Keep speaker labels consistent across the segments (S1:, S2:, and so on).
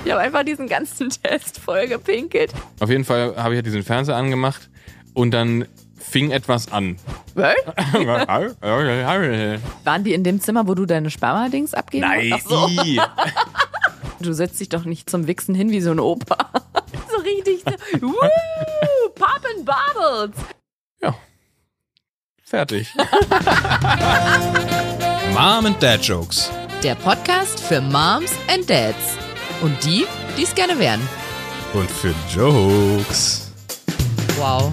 S1: Ich habe einfach diesen ganzen Test voll gepinkelt.
S2: Auf jeden Fall habe ich ja diesen Fernseher angemacht und dann fing etwas an.
S1: Was? Waren die in dem Zimmer, wo du deine Sperma-Dings abgeben
S2: Nein.
S1: Ach so. Du setzt dich doch nicht zum Wichsen hin wie so ein Opa. so richtig so, woo, poppin' bubbles.
S2: Ja. Fertig.
S3: Mom and Dad Jokes.
S1: Der Podcast für Moms and Dads. Und die, die es gerne wären.
S3: Und für Jokes.
S1: Wow.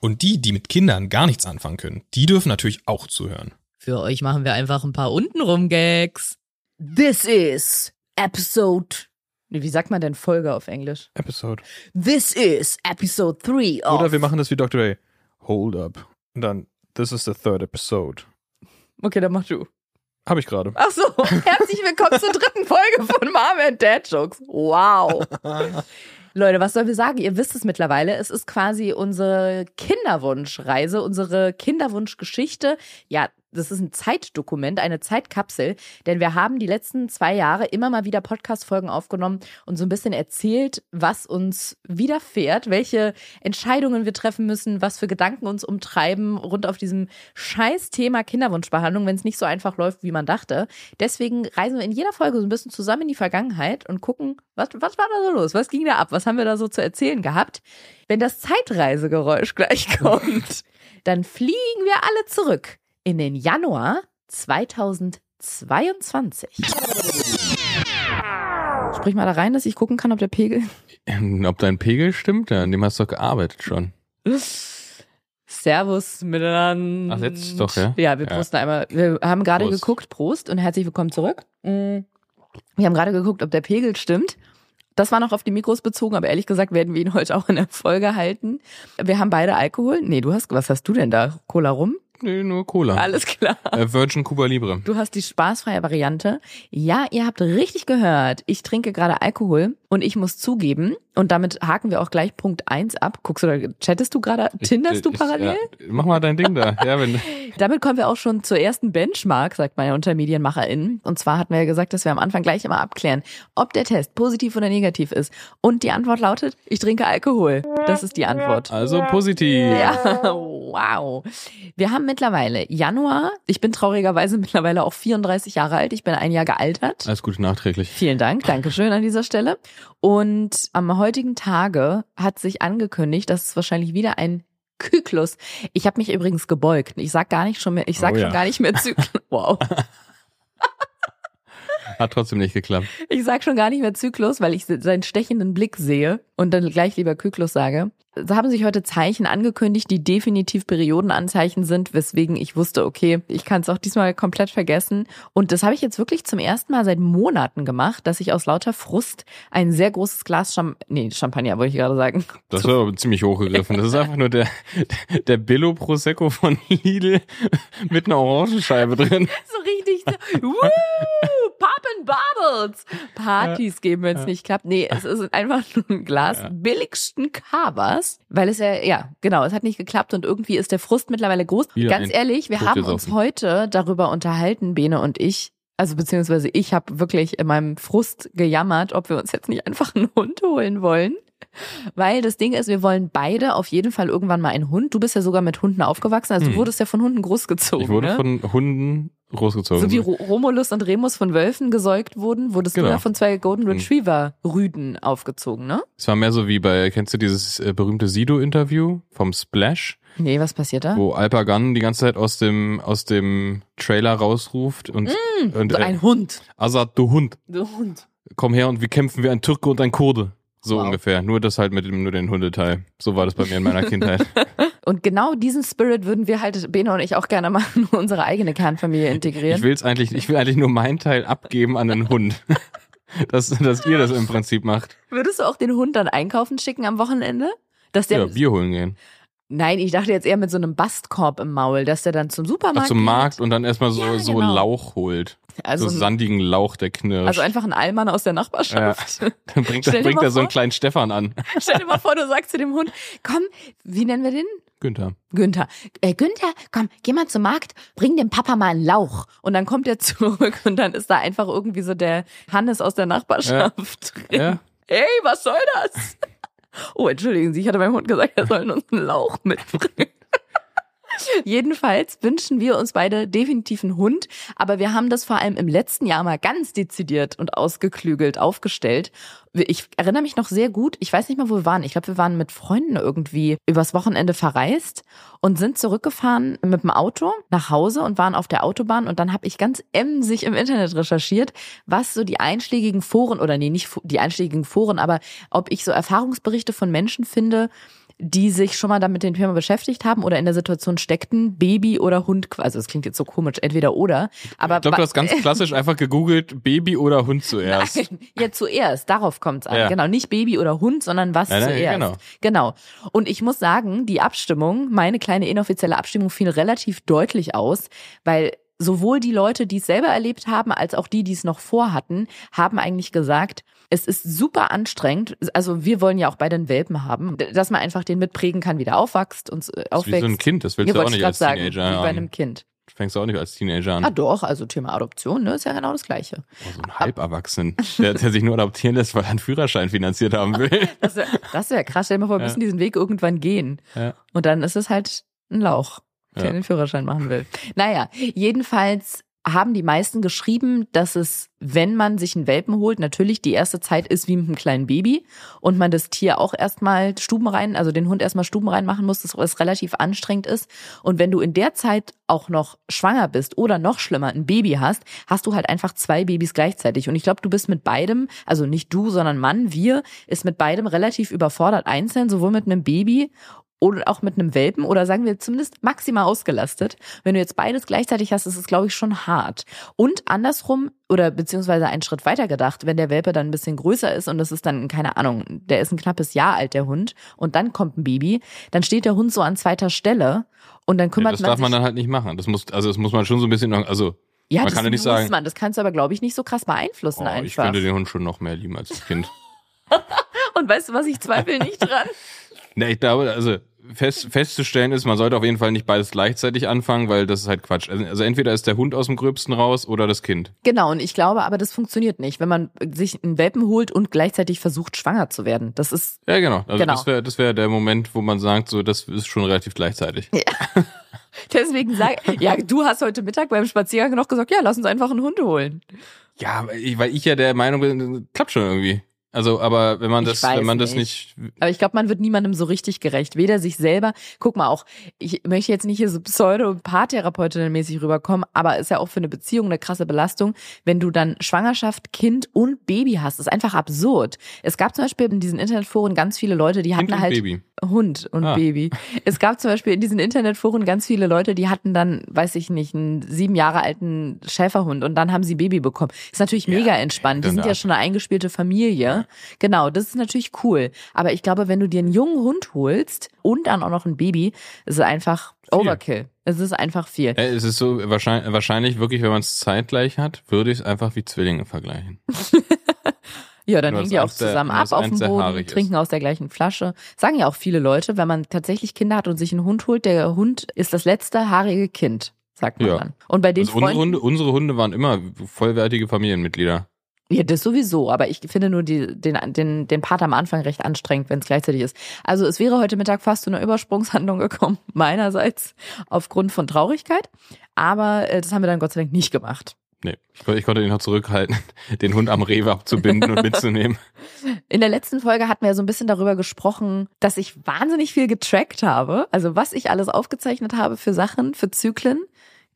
S3: Und die, die mit Kindern gar nichts anfangen können, die dürfen natürlich auch zuhören.
S1: Für euch machen wir einfach ein paar untenrum Gags. This is episode. Wie sagt man denn Folge auf Englisch?
S2: Episode.
S1: This is episode 3 of.
S2: Oder wir machen das wie Dr. A. Hold up. Und dann, this is the third episode.
S1: Okay, dann mach du.
S2: Habe ich gerade.
S1: Ach so, herzlich willkommen zur dritten Folge von Mom and Dad Jokes. Wow. Leute, was sollen wir sagen? Ihr wisst es mittlerweile. Es ist quasi unsere Kinderwunschreise, unsere Kinderwunschgeschichte. Ja, das ist ein Zeitdokument, eine Zeitkapsel, denn wir haben die letzten zwei Jahre immer mal wieder Podcast-Folgen aufgenommen und so ein bisschen erzählt, was uns widerfährt, welche Entscheidungen wir treffen müssen, was für Gedanken uns umtreiben rund auf diesem scheiß Thema Kinderwunschbehandlung, wenn es nicht so einfach läuft, wie man dachte. Deswegen reisen wir in jeder Folge so ein bisschen zusammen in die Vergangenheit und gucken, was, was war da so los? Was ging da ab? Was haben wir da so zu erzählen gehabt? Wenn das Zeitreisegeräusch gleich kommt, dann fliegen wir alle zurück in den Januar 2022. Sprich mal da rein, dass ich gucken kann, ob der Pegel.
S2: Ob dein Pegel stimmt? Ja, an dem hast du doch gearbeitet schon.
S1: Servus miteinander.
S2: Ach, jetzt doch, ja?
S1: Ja, wir
S2: Ja.
S1: posten einmal. Wir haben gerade
S2: Prost.
S1: geguckt, Prost und herzlich willkommen zurück. Mm. Wir haben gerade geguckt, ob der Pegel stimmt. Das war noch auf die Mikros bezogen, aber ehrlich gesagt werden wir ihn heute auch in der Folge halten. Wir haben beide Alkohol. Nee, du hast, was hast du denn da? Cola rum?
S2: Nee, nur Cola.
S1: Alles klar.
S2: Äh, Virgin Cuba Libre.
S1: Du hast die spaßfreie Variante. Ja, ihr habt richtig gehört. Ich trinke gerade Alkohol und ich muss zugeben, und damit haken wir auch gleich Punkt eins ab. Guckst du da, chattest du gerade, tinderst du
S2: Ich-
S1: parallel?
S2: Ja, mach mal dein Ding da. Ja, wenn,
S1: Damit kommen wir auch schon zur ersten Benchmark, sagt man ja unter MedienmacherInnen. Und zwar hatten wir ja gesagt, dass wir am Anfang gleich immer abklären, ob der Test positiv oder negativ ist. Und die Antwort lautet, ich trinke Alkohol. Das ist die Antwort.
S2: also positiv.
S1: Ja, wow. Wir haben mittlerweile Januar. Ich bin traurigerweise mittlerweile auch 34 Jahre alt. Ich bin ein Jahr gealtert.
S2: Alles Gute nachträglich.
S1: Vielen Dank, Dankeschön an dieser Stelle. Und am heutigen Tage hat sich angekündigt, dass es wahrscheinlich wieder ein Zyklus. Ich habe mich übrigens gebeugt. Ich sag gar nicht schon mehr, ich sag
S2: Oh ja.
S1: schon gar nicht mehr Zyklus. Wow.
S2: Hat trotzdem nicht geklappt.
S1: Ich sag schon gar nicht mehr Zyklus, weil ich seinen stechenden Blick sehe und dann gleich lieber Kyklus sage. Da haben sich heute Zeichen angekündigt, die definitiv Periodenanzeichen sind, weswegen ich wusste, okay, ich kann es auch diesmal komplett vergessen. Und das habe ich jetzt wirklich zum ersten Mal seit Monaten gemacht, dass ich aus lauter Frust ein sehr großes Glas Cham nee, Champagner, wollte ich gerade sagen.
S2: Das war aber ziemlich hochgegriffen. Das ist einfach nur der, der Billo Prosecco von Lidl mit einer Orangenscheibe drin.
S1: So richtig so, Bubbles. Partys geben, wenn es nicht klappt. Nee, es ist einfach nur ein Glas billigsten Cavas, weil es ja, ja, genau, es hat nicht geklappt und irgendwie ist der Frust mittlerweile groß.
S2: Wieder
S1: Ganz ehrlich, wir haben uns heute darüber unterhalten, Bene und ich, also beziehungsweise ich habe wirklich in meinem Frust gejammert, ob wir uns jetzt nicht einfach einen Hund holen wollen. Weil das Ding ist, wir wollen beide auf jeden Fall irgendwann mal einen Hund. Du bist ja sogar mit Hunden aufgewachsen, also du
S2: Hm.
S1: wurdest ja von Hunden großgezogen.
S2: Ich wurde
S1: ne?
S2: von Hunden großgezogen.
S1: So wie Ro- Romulus und Remus von Wölfen gesäugt wurden, wurdest
S2: Genau.
S1: du ja von zwei Golden
S2: Mhm.
S1: Retriever Rüden aufgezogen, ne?
S2: es war mehr so wie bei, kennst du dieses äh, berühmte Sido-Interview vom Splash,
S1: Nee, was passiert da?
S2: wo Alpa Gunn die ganze Zeit aus dem, aus dem Trailer rausruft und, und
S1: So
S2: äh,
S1: ein Hund.
S2: Azad, du Hund,
S1: Du Hund.
S2: komm her und wir kämpfen wie ein Türke und ein Kurde. So
S1: Wow.
S2: ungefähr. Nur das halt mit dem, nur den Hundeteil. So war das bei mir in meiner Kindheit.
S1: Und genau diesen Spirit würden wir halt, Bene und ich, auch gerne mal in unsere eigene Kernfamilie integrieren.
S2: Ich will's eigentlich, ich will eigentlich nur meinen Teil abgeben an den Hund. Dass, dass ihr das im Prinzip macht.
S1: Würdest du auch den Hund dann einkaufen schicken am Wochenende? Dass der,
S2: Ja, Bier holen gehen.
S1: Nein, ich dachte jetzt eher mit so einem Bastkorb im Maul, dass der dann zum Supermarkt
S2: Ach, zum
S1: geht.
S2: Markt und dann erstmal so,
S1: Ja,
S2: so
S1: genau.
S2: Lauch holt.
S1: Also,
S2: so sandigen Lauch, der knirscht.
S1: also einfach ein Allmann aus der Nachbarschaft.
S2: dann bringt, dann bringt er so einen
S1: vor-
S2: kleinen Stefan an.
S1: Stell dir mal vor, du sagst zu dem Hund, komm, wie nennen wir den?
S2: Günther.
S1: Günther. Äh, Günther, komm, geh mal zum Markt, bring dem Papa mal einen Lauch. Und dann kommt er zurück und dann ist da einfach irgendwie so der Hannes aus der Nachbarschaft drin.
S2: Ja.
S1: Hey, was soll das? Oh, entschuldigen Sie, ich hatte meinem Hund gesagt, er soll uns einen Lauch mitbringen. Jedenfalls wünschen wir uns beide definitiv einen Hund, aber wir haben das vor allem im letzten Jahr mal ganz dezidiert und ausgeklügelt aufgestellt. Ich erinnere mich noch sehr gut, ich weiß nicht mal, wo wir waren. Ich glaube, wir waren mit Freunden irgendwie übers Wochenende verreist und sind zurückgefahren mit dem Auto nach Hause und waren auf der Autobahn und dann habe ich ganz emsig im Internet recherchiert, was so die einschlägigen Foren oder nee, nicht die einschlägigen Foren, aber ob ich so Erfahrungsberichte von Menschen finde, die sich schon mal damit dem Thema beschäftigt haben oder in der Situation steckten, Baby oder Hund, also das klingt jetzt so komisch, entweder oder, aber
S2: Ich glaube, du hast ganz klassisch einfach gegoogelt, Baby oder Hund zuerst.
S1: Nein, ja, zuerst, darauf kommt's an.
S2: Ja.
S1: Genau, nicht Baby oder Hund, sondern was
S2: nein,
S1: zuerst.
S2: genau.
S1: genau. Und ich muss sagen, die Abstimmung, meine kleine inoffizielle Abstimmung fiel relativ deutlich aus, weil sowohl die Leute, die es selber erlebt haben, als auch die, die es noch vorhatten, haben eigentlich gesagt, es ist super anstrengend. Also wir wollen ja auch beide einen Welpen haben, dass man einfach den mitprägen kann, wie der aufwächst und äh,
S2: ist wie
S1: aufwächst.
S2: so ein Kind, das willst
S1: ja,
S2: du auch nicht als
S1: sagen,
S2: Teenager
S1: wie bei einem Kind.
S2: Fängst du auch nicht als Teenager an.
S1: Ah doch, also Thema Adoption, ne, ist ja genau das Gleiche.
S2: Oh, so ein Halberwachsenen, der, der sich nur adoptieren lässt, weil er einen Führerschein finanziert haben will.
S1: Das wäre wär krass. Stell dir mal vor, wir
S2: Ja.
S1: müssen diesen Weg irgendwann gehen.
S2: Ja.
S1: Und dann ist es halt ein Lauch, der
S2: Ja.
S1: den Führerschein machen will. Naja, jedenfalls haben die meisten geschrieben, dass es, wenn man sich einen Welpen holt, natürlich die erste Zeit ist wie mit einem kleinen Baby und man das Tier auch erstmal stubenrein, also den Hund erstmal stubenrein machen muss, das was relativ anstrengend ist. Und wenn du in der Zeit auch noch schwanger bist oder noch schlimmer ein Baby hast, hast du halt einfach zwei Babys gleichzeitig. Und ich glaube, du bist mit beidem, also nicht du, sondern Mann, wir, ist mit beidem relativ überfordert einzeln, sowohl mit einem Baby oder auch mit einem Welpen oder sagen wir zumindest maximal ausgelastet. Wenn du jetzt beides gleichzeitig hast, ist es, glaube ich, schon hart. Und andersrum oder beziehungsweise einen Schritt weiter gedacht, wenn der Welpe dann ein bisschen größer ist und das ist dann, keine Ahnung, der ist ein knappes Jahr alt, der Hund, und dann kommt ein Baby, dann steht der Hund so an zweiter Stelle und dann
S2: Ja,
S1: kümmert
S2: das
S1: man
S2: darf
S1: sich.
S2: man dann halt nicht machen. Das muss, also das muss man schon so ein bisschen, also
S1: ja,
S2: man
S1: das
S2: kann ja nicht sagen-
S1: man. Das kannst du aber, glaube ich, nicht so krass beeinflussen
S2: oh, ich
S1: einfach.
S2: könnte den Hund schon noch mehr lieben als das Kind.
S1: Und weißt du was, ich zweifle nicht dran.
S2: Ne, ich glaube, also fest, festzustellen ist, man sollte auf jeden Fall nicht beides gleichzeitig anfangen, weil das ist halt Quatsch. Also, also entweder ist der Hund aus dem Gröbsten raus oder das Kind.
S1: Genau, und ich glaube aber, das funktioniert nicht, wenn man sich einen Welpen holt und gleichzeitig versucht, schwanger zu werden. Das ist,
S2: Ja, genau. Also
S1: Genau.
S2: das wäre das wär der Moment, wo man sagt, so, das ist schon relativ gleichzeitig.
S1: deswegen sag, ja, du hast heute Mittag beim Spaziergang noch gesagt, ja, lass uns einfach einen Hund holen.
S2: Ja, weil ich, weil ich ja der Meinung bin, klappt schon irgendwie. Also, aber wenn man das, wenn man das nicht,
S1: Aber ich glaube, man wird niemandem so richtig gerecht. Weder sich selber. Guck mal auch, ich möchte jetzt nicht hier so pseudo-Paartherapeutin-mäßig rüberkommen, aber ist ja auch für eine Beziehung eine krasse Belastung, wenn du dann Schwangerschaft, Kind und Baby hast. Das ist einfach absurd. Es gab zum Beispiel in diesen Internetforen ganz viele Leute, die hatten
S2: Kind
S1: halt
S2: Baby.
S1: Hund und
S2: Ah.
S1: Baby. Es gab zum Beispiel in diesen Internetforen ganz viele Leute, die hatten dann, weiß ich nicht, einen sieben Jahre alten Schäferhund und dann haben sie Baby bekommen. Ist natürlich
S2: Ja,
S1: mega entspannt. Die sind ja schon eine eingespielte Familie. Genau, das ist natürlich cool. Aber ich glaube, wenn du dir einen jungen Hund holst und dann auch noch ein Baby, ist es einfach Overkill. Es ist einfach viel.
S2: Äh, es ist so wahrscheinlich, wahrscheinlich wirklich, wenn man es zeitgleich hat, würde ich es einfach wie Zwillinge vergleichen.
S1: Ja, dann hängen die auch
S2: der-
S1: zusammen
S2: nur,
S1: ab auf dem Boden,
S2: haarig ist.
S1: trinken aus der gleichen Flasche. Sagen ja auch viele Leute, wenn man tatsächlich Kinder hat und sich einen Hund holt, der Hund ist das letzte haarige Kind, sagt man
S2: Ja.
S1: dann. Und bei den
S2: Also unsere
S1: Freunden,
S2: Hunde, unsere Hunde waren immer vollwertige Familienmitglieder.
S1: Ja, das sowieso, aber ich finde nur die, den, den, den Part am Anfang recht anstrengend, wenn es gleichzeitig ist. Also es wäre heute Mittag fast zu einer Übersprungshandlung gekommen, meinerseits aufgrund von Traurigkeit, aber äh, das haben wir dann Gott sei Dank nicht gemacht.
S2: Nee, ich, kon- ich konnte ihn noch zurückhalten, den Hund am Rewe abzubinden und mitzunehmen.
S1: In der letzten Folge hatten wir so ein bisschen darüber gesprochen, dass ich wahnsinnig viel getrackt habe. Also was ich alles aufgezeichnet habe für Sachen, für Zyklen.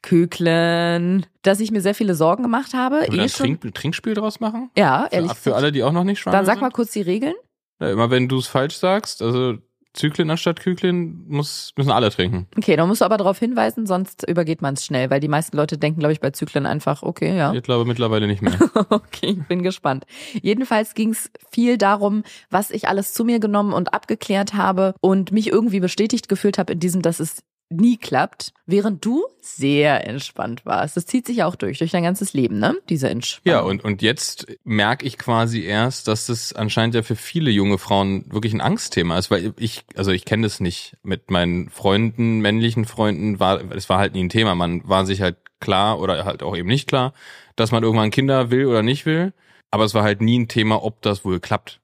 S1: Küklen, dass ich mir sehr viele Sorgen gemacht habe.
S2: Können wir
S1: Eh
S2: ein
S1: schon.
S2: Trink, Trinkspiel draus machen?
S1: Ja,
S2: Für,
S1: ehrlich
S2: für alle, die auch noch nicht schwanger
S1: Dann sag
S2: sind?
S1: mal kurz die Regeln.
S2: Ja, immer wenn du es falsch sagst, also Zyklen anstatt Küklin muss, müssen alle trinken.
S1: Okay, da musst du aber darauf hinweisen, sonst übergeht man es schnell, weil die meisten Leute denken, glaube ich, bei Zyklen einfach, okay, ja.
S2: Ich glaube mittlerweile nicht mehr.
S1: Okay, ich bin gespannt. Jedenfalls ging es viel darum, was ich alles zu mir genommen und abgeklärt habe und mich irgendwie bestätigt gefühlt habe in diesem, dass es nie klappt, während du sehr entspannt warst. Das zieht sich ja auch durch, durch dein ganzes Leben, ne? Diese Entspannung.
S2: Ja, und, und jetzt merke ich quasi erst, dass das anscheinend ja für viele junge Frauen wirklich ein Angstthema ist, weil ich, also ich kenne das nicht. Mit meinen Freunden, männlichen Freunden, war, es war halt nie ein Thema. Man war sich halt klar oder halt auch eben nicht klar, dass man irgendwann Kinder will oder nicht will. Aber es war halt nie ein Thema, ob das wohl klappt.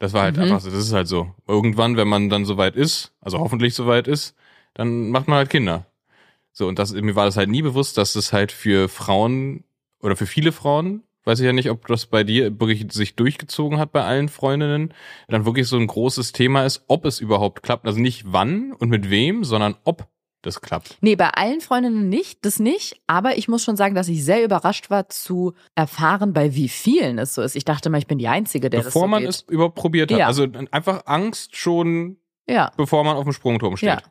S2: Das war halt
S1: Mhm.
S2: einfach so, das ist halt so. Irgendwann, wenn man dann soweit ist, also hoffentlich soweit ist, dann macht man halt Kinder. So, und das, mir war das halt nie bewusst, dass das halt für Frauen oder für viele Frauen, weiß ich ja nicht, ob das bei dir wirklich sich durchgezogen hat bei allen Freundinnen, dann wirklich so ein großes Thema ist, ob es überhaupt klappt. Also nicht wann und mit wem, sondern ob das klappt.
S1: Nee, bei allen Freundinnen nicht, das nicht. Aber ich muss schon sagen, dass ich sehr überrascht war zu erfahren, bei wie vielen es so ist. Ich dachte mal, ich bin die Einzige, der
S2: bevor
S1: das so
S2: man
S1: geht.
S2: es überhaupt probiert hat.
S1: Ja.
S2: Also einfach Angst schon,
S1: Ja,
S2: bevor man auf dem Sprungturm steht.
S1: Ja.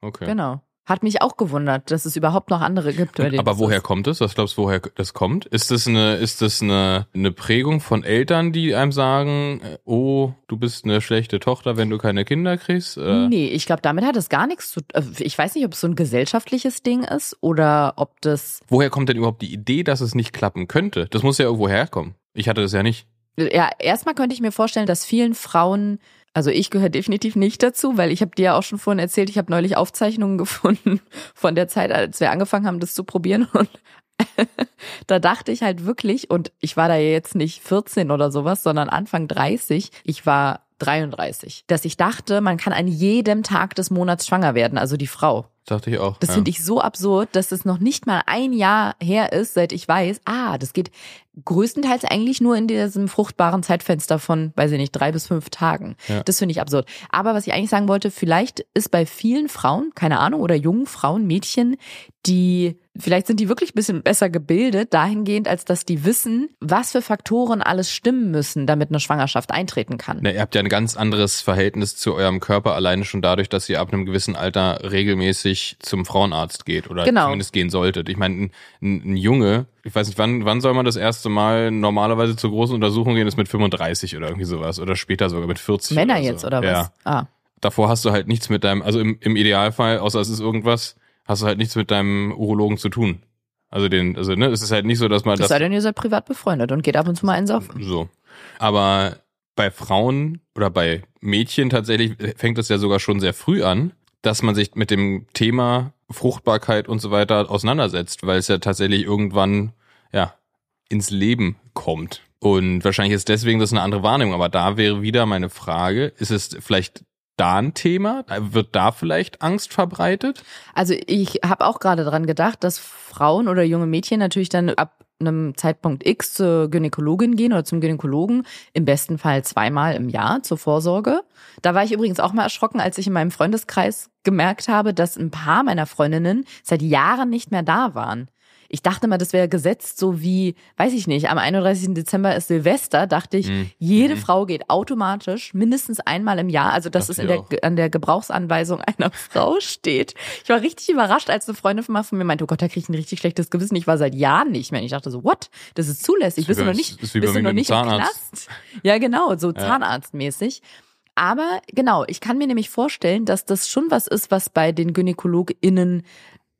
S2: Okay.
S1: genau. Hat mich auch gewundert, dass es überhaupt noch andere gibt.
S2: Aber woher
S1: ist.
S2: kommt es? Was glaubst du, woher das kommt? Ist das eine, ist das eine, eine Prägung von Eltern, die einem sagen, äh, oh, du bist eine schlechte Tochter, wenn du keine Kinder kriegst? Äh,
S1: Nee, ich glaube, damit hat es gar nichts zu äh, Ich weiß nicht, ob es so ein gesellschaftliches Ding ist oder ob das.
S2: Woher kommt denn überhaupt die Idee, dass es nicht klappen könnte? Das muss ja irgendwo herkommen. Ich hatte das ja nicht.
S1: Ja, erstmal könnte ich mir vorstellen, dass vielen Frauen, also ich gehöre definitiv nicht dazu, weil ich habe dir ja auch schon vorhin erzählt, ich habe neulich Aufzeichnungen gefunden von der Zeit, als wir angefangen haben, das zu probieren. Und da dachte ich halt wirklich, und ich war da jetzt nicht 14 oder sowas, sondern Anfang 30, ich war 33, dass ich dachte, man kann an jedem Tag des Monats schwanger werden, also die Frau.
S2: Dachte ich auch.
S1: Das
S2: ja.
S1: finde ich so absurd, dass es noch nicht mal ein Jahr her ist, seit ich weiß, ah, das geht größtenteils eigentlich nur in diesem fruchtbaren Zeitfenster von, weiß ich nicht, drei bis fünf Tagen.
S2: Ja.
S1: Das finde ich absurd. Aber was ich eigentlich sagen wollte, vielleicht ist bei vielen Frauen, keine Ahnung, oder jungen Frauen, Mädchen, die, vielleicht sind die wirklich ein bisschen besser gebildet, dahingehend, als dass die wissen, was für Faktoren alles stimmen müssen, damit eine Schwangerschaft eintreten kann.
S2: Na, ihr habt ja ein ganz anderes Verhältnis zu eurem Körper, alleine schon dadurch, dass ihr ab einem gewissen Alter regelmäßig zum Frauenarzt geht oder
S1: Genau.
S2: zumindest gehen solltet. Ich meine, ein, ein, ein Junge, ich weiß nicht, wann, wann soll man das erste Mal normalerweise zur großen Untersuchung gehen, ist mit 35 oder irgendwie sowas oder später sogar mit 40.
S1: Männer
S2: oder so.
S1: jetzt, oder was?
S2: Ja.
S1: Ah.
S2: Davor hast du halt nichts mit deinem, also im, im Idealfall, außer es ist irgendwas, hast du halt nichts mit deinem Urologen zu tun. Also den, also ne, es ist halt nicht so, dass man
S1: Das
S2: das
S1: sei denn, ihr seid privat befreundet und geht ab und zu mal einsaufen.
S2: so. Aber bei Frauen oder bei Mädchen tatsächlich fängt es ja sogar schon sehr früh an, dass man sich mit dem Thema Fruchtbarkeit und so weiter auseinandersetzt, weil es ja tatsächlich irgendwann, ja, ins Leben kommt. Und wahrscheinlich ist deswegen das eine andere Wahrnehmung. Aber da wäre wieder meine Frage, ist es vielleicht da ein Thema? Wird da vielleicht Angst verbreitet?
S1: Also ich habe auch gerade dran gedacht, dass Frauen oder junge Mädchen natürlich dann ab einem Zeitpunkt X zur Gynäkologin gehen oder zum Gynäkologen, im besten Fall zweimal im Jahr zur Vorsorge. Da war ich übrigens auch mal erschrocken, als ich in meinem Freundeskreis gemerkt habe, dass ein paar meiner Freundinnen seit Jahren nicht mehr da waren. Ich dachte mal, das wäre gesetzt, so wie, weiß ich nicht, am 31. Dezember ist Silvester, dachte ich,
S2: Mhm.
S1: jede
S2: Mhm.
S1: Frau geht automatisch mindestens einmal im Jahr. Also, dass
S2: Dachte
S1: es in der,
S2: auch.
S1: an der Gebrauchsanweisung einer Frau steht. Ich war richtig überrascht, als eine Freundin von mir von mir meinte, oh Gott, da krieg ich ein richtig schlechtes Gewissen. Ich war seit Jahren nicht mehr. Und ich dachte so, what? Das ist zulässig.
S2: Das
S1: Bist
S2: ist
S1: du noch nicht,
S2: das
S1: bist du noch nicht im. Knast? Ja, genau, so zahnarztmäßig. Aber genau, ich kann mir nämlich vorstellen, dass das schon was ist, was bei den GynäkologInnen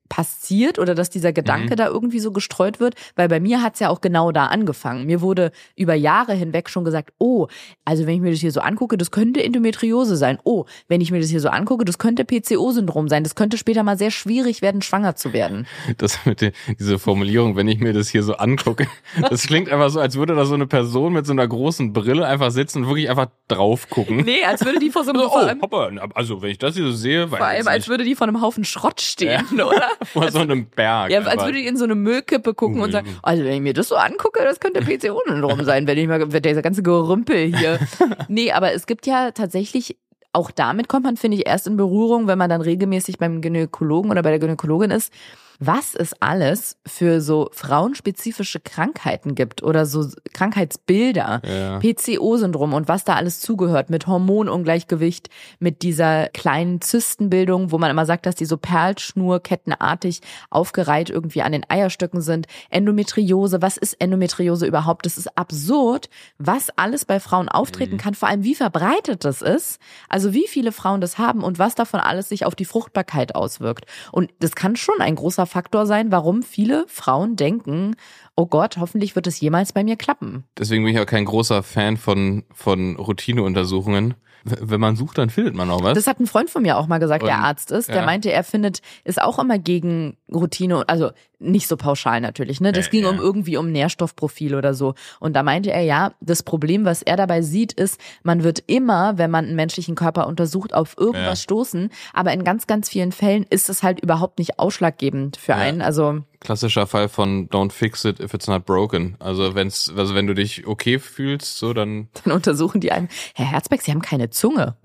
S1: passiert oder dass dieser Gedanke
S2: Mhm.
S1: da irgendwie so gestreut wird, weil bei mir hat's ja auch genau da angefangen. Mir wurde über Jahre hinweg schon gesagt, oh, also wenn ich mir das hier so angucke, das könnte Endometriose sein. Oh, wenn ich mir das hier so angucke, das könnte PCO-Syndrom sein. Das könnte später mal sehr schwierig werden, schwanger zu werden.
S2: Das mit der, diese Formulierung, wenn ich mir das hier so angucke, das klingt einfach so, als würde da so eine Person mit so einer großen Brille einfach sitzen und wirklich einfach drauf gucken.
S1: Nee, als würde die vor so einem,
S2: So,
S1: vor
S2: oh, Hoppa, also wenn ich das hier so sehe,
S1: vor allem als würde die vor einem Haufen Schrott stehen, oder?
S2: vor so einem Berg.
S1: Ja, als würde die in so eine Müllkippe gucken und sagen, also wenn ich mir das so angucke, das könnte PCO-Syndrom sein, wenn ich mal, wenn dieser ganze Gerümpel hier. nee, aber es gibt ja tatsächlich, auch damit kommt man, finde ich, erst in Berührung, wenn man dann regelmäßig beim Gynäkologen oder bei der Gynäkologin ist, was es alles für so frauenspezifische Krankheiten gibt oder so Krankheitsbilder,
S2: Ja.
S1: PCO-Syndrom und was da alles zugehört mit Hormonungleichgewicht, mit dieser kleinen Zystenbildung, wo man immer sagt, dass die so Perlschnurkettenartig aufgereiht irgendwie an den Eierstöcken sind. Endometriose, was ist Endometriose überhaupt? Das ist absurd, was alles bei Frauen auftreten kann, vor allem wie verbreitet das ist, also wie viele Frauen das haben und was davon alles sich auf die Fruchtbarkeit auswirkt. Und das kann schon ein großer Faktor sein, warum viele Frauen denken, oh Gott, hoffentlich wird es jemals bei mir klappen.
S2: Deswegen bin ich auch kein großer Fan von, von Routineuntersuchungen. Wenn man sucht, dann findet man auch was.
S1: Das hat ein Freund von mir auch mal gesagt, der
S2: Und-
S1: Arzt ist. Der
S2: ja.
S1: meinte, er findet, ist auch immer gegen Routine, also nicht so pauschal natürlich, ne? Das
S2: Ja,
S1: ging
S2: ja.
S1: um irgendwie um Nährstoffprofil oder so. Und da meinte er, ja, das Problem, was er dabei sieht, ist, man wird immer, wenn man einen menschlichen Körper untersucht, auf irgendwas
S2: Ja.
S1: stoßen. Aber in ganz, ganz vielen Fällen ist es halt überhaupt nicht ausschlaggebend für einen. Also,
S2: Klassischer Fall von don't fix it if it's not broken. Also wenn's, also wenn du dich okay fühlst, so dann.
S1: dann untersuchen die einen, Herr Herzberg, Sie haben keine Zunge.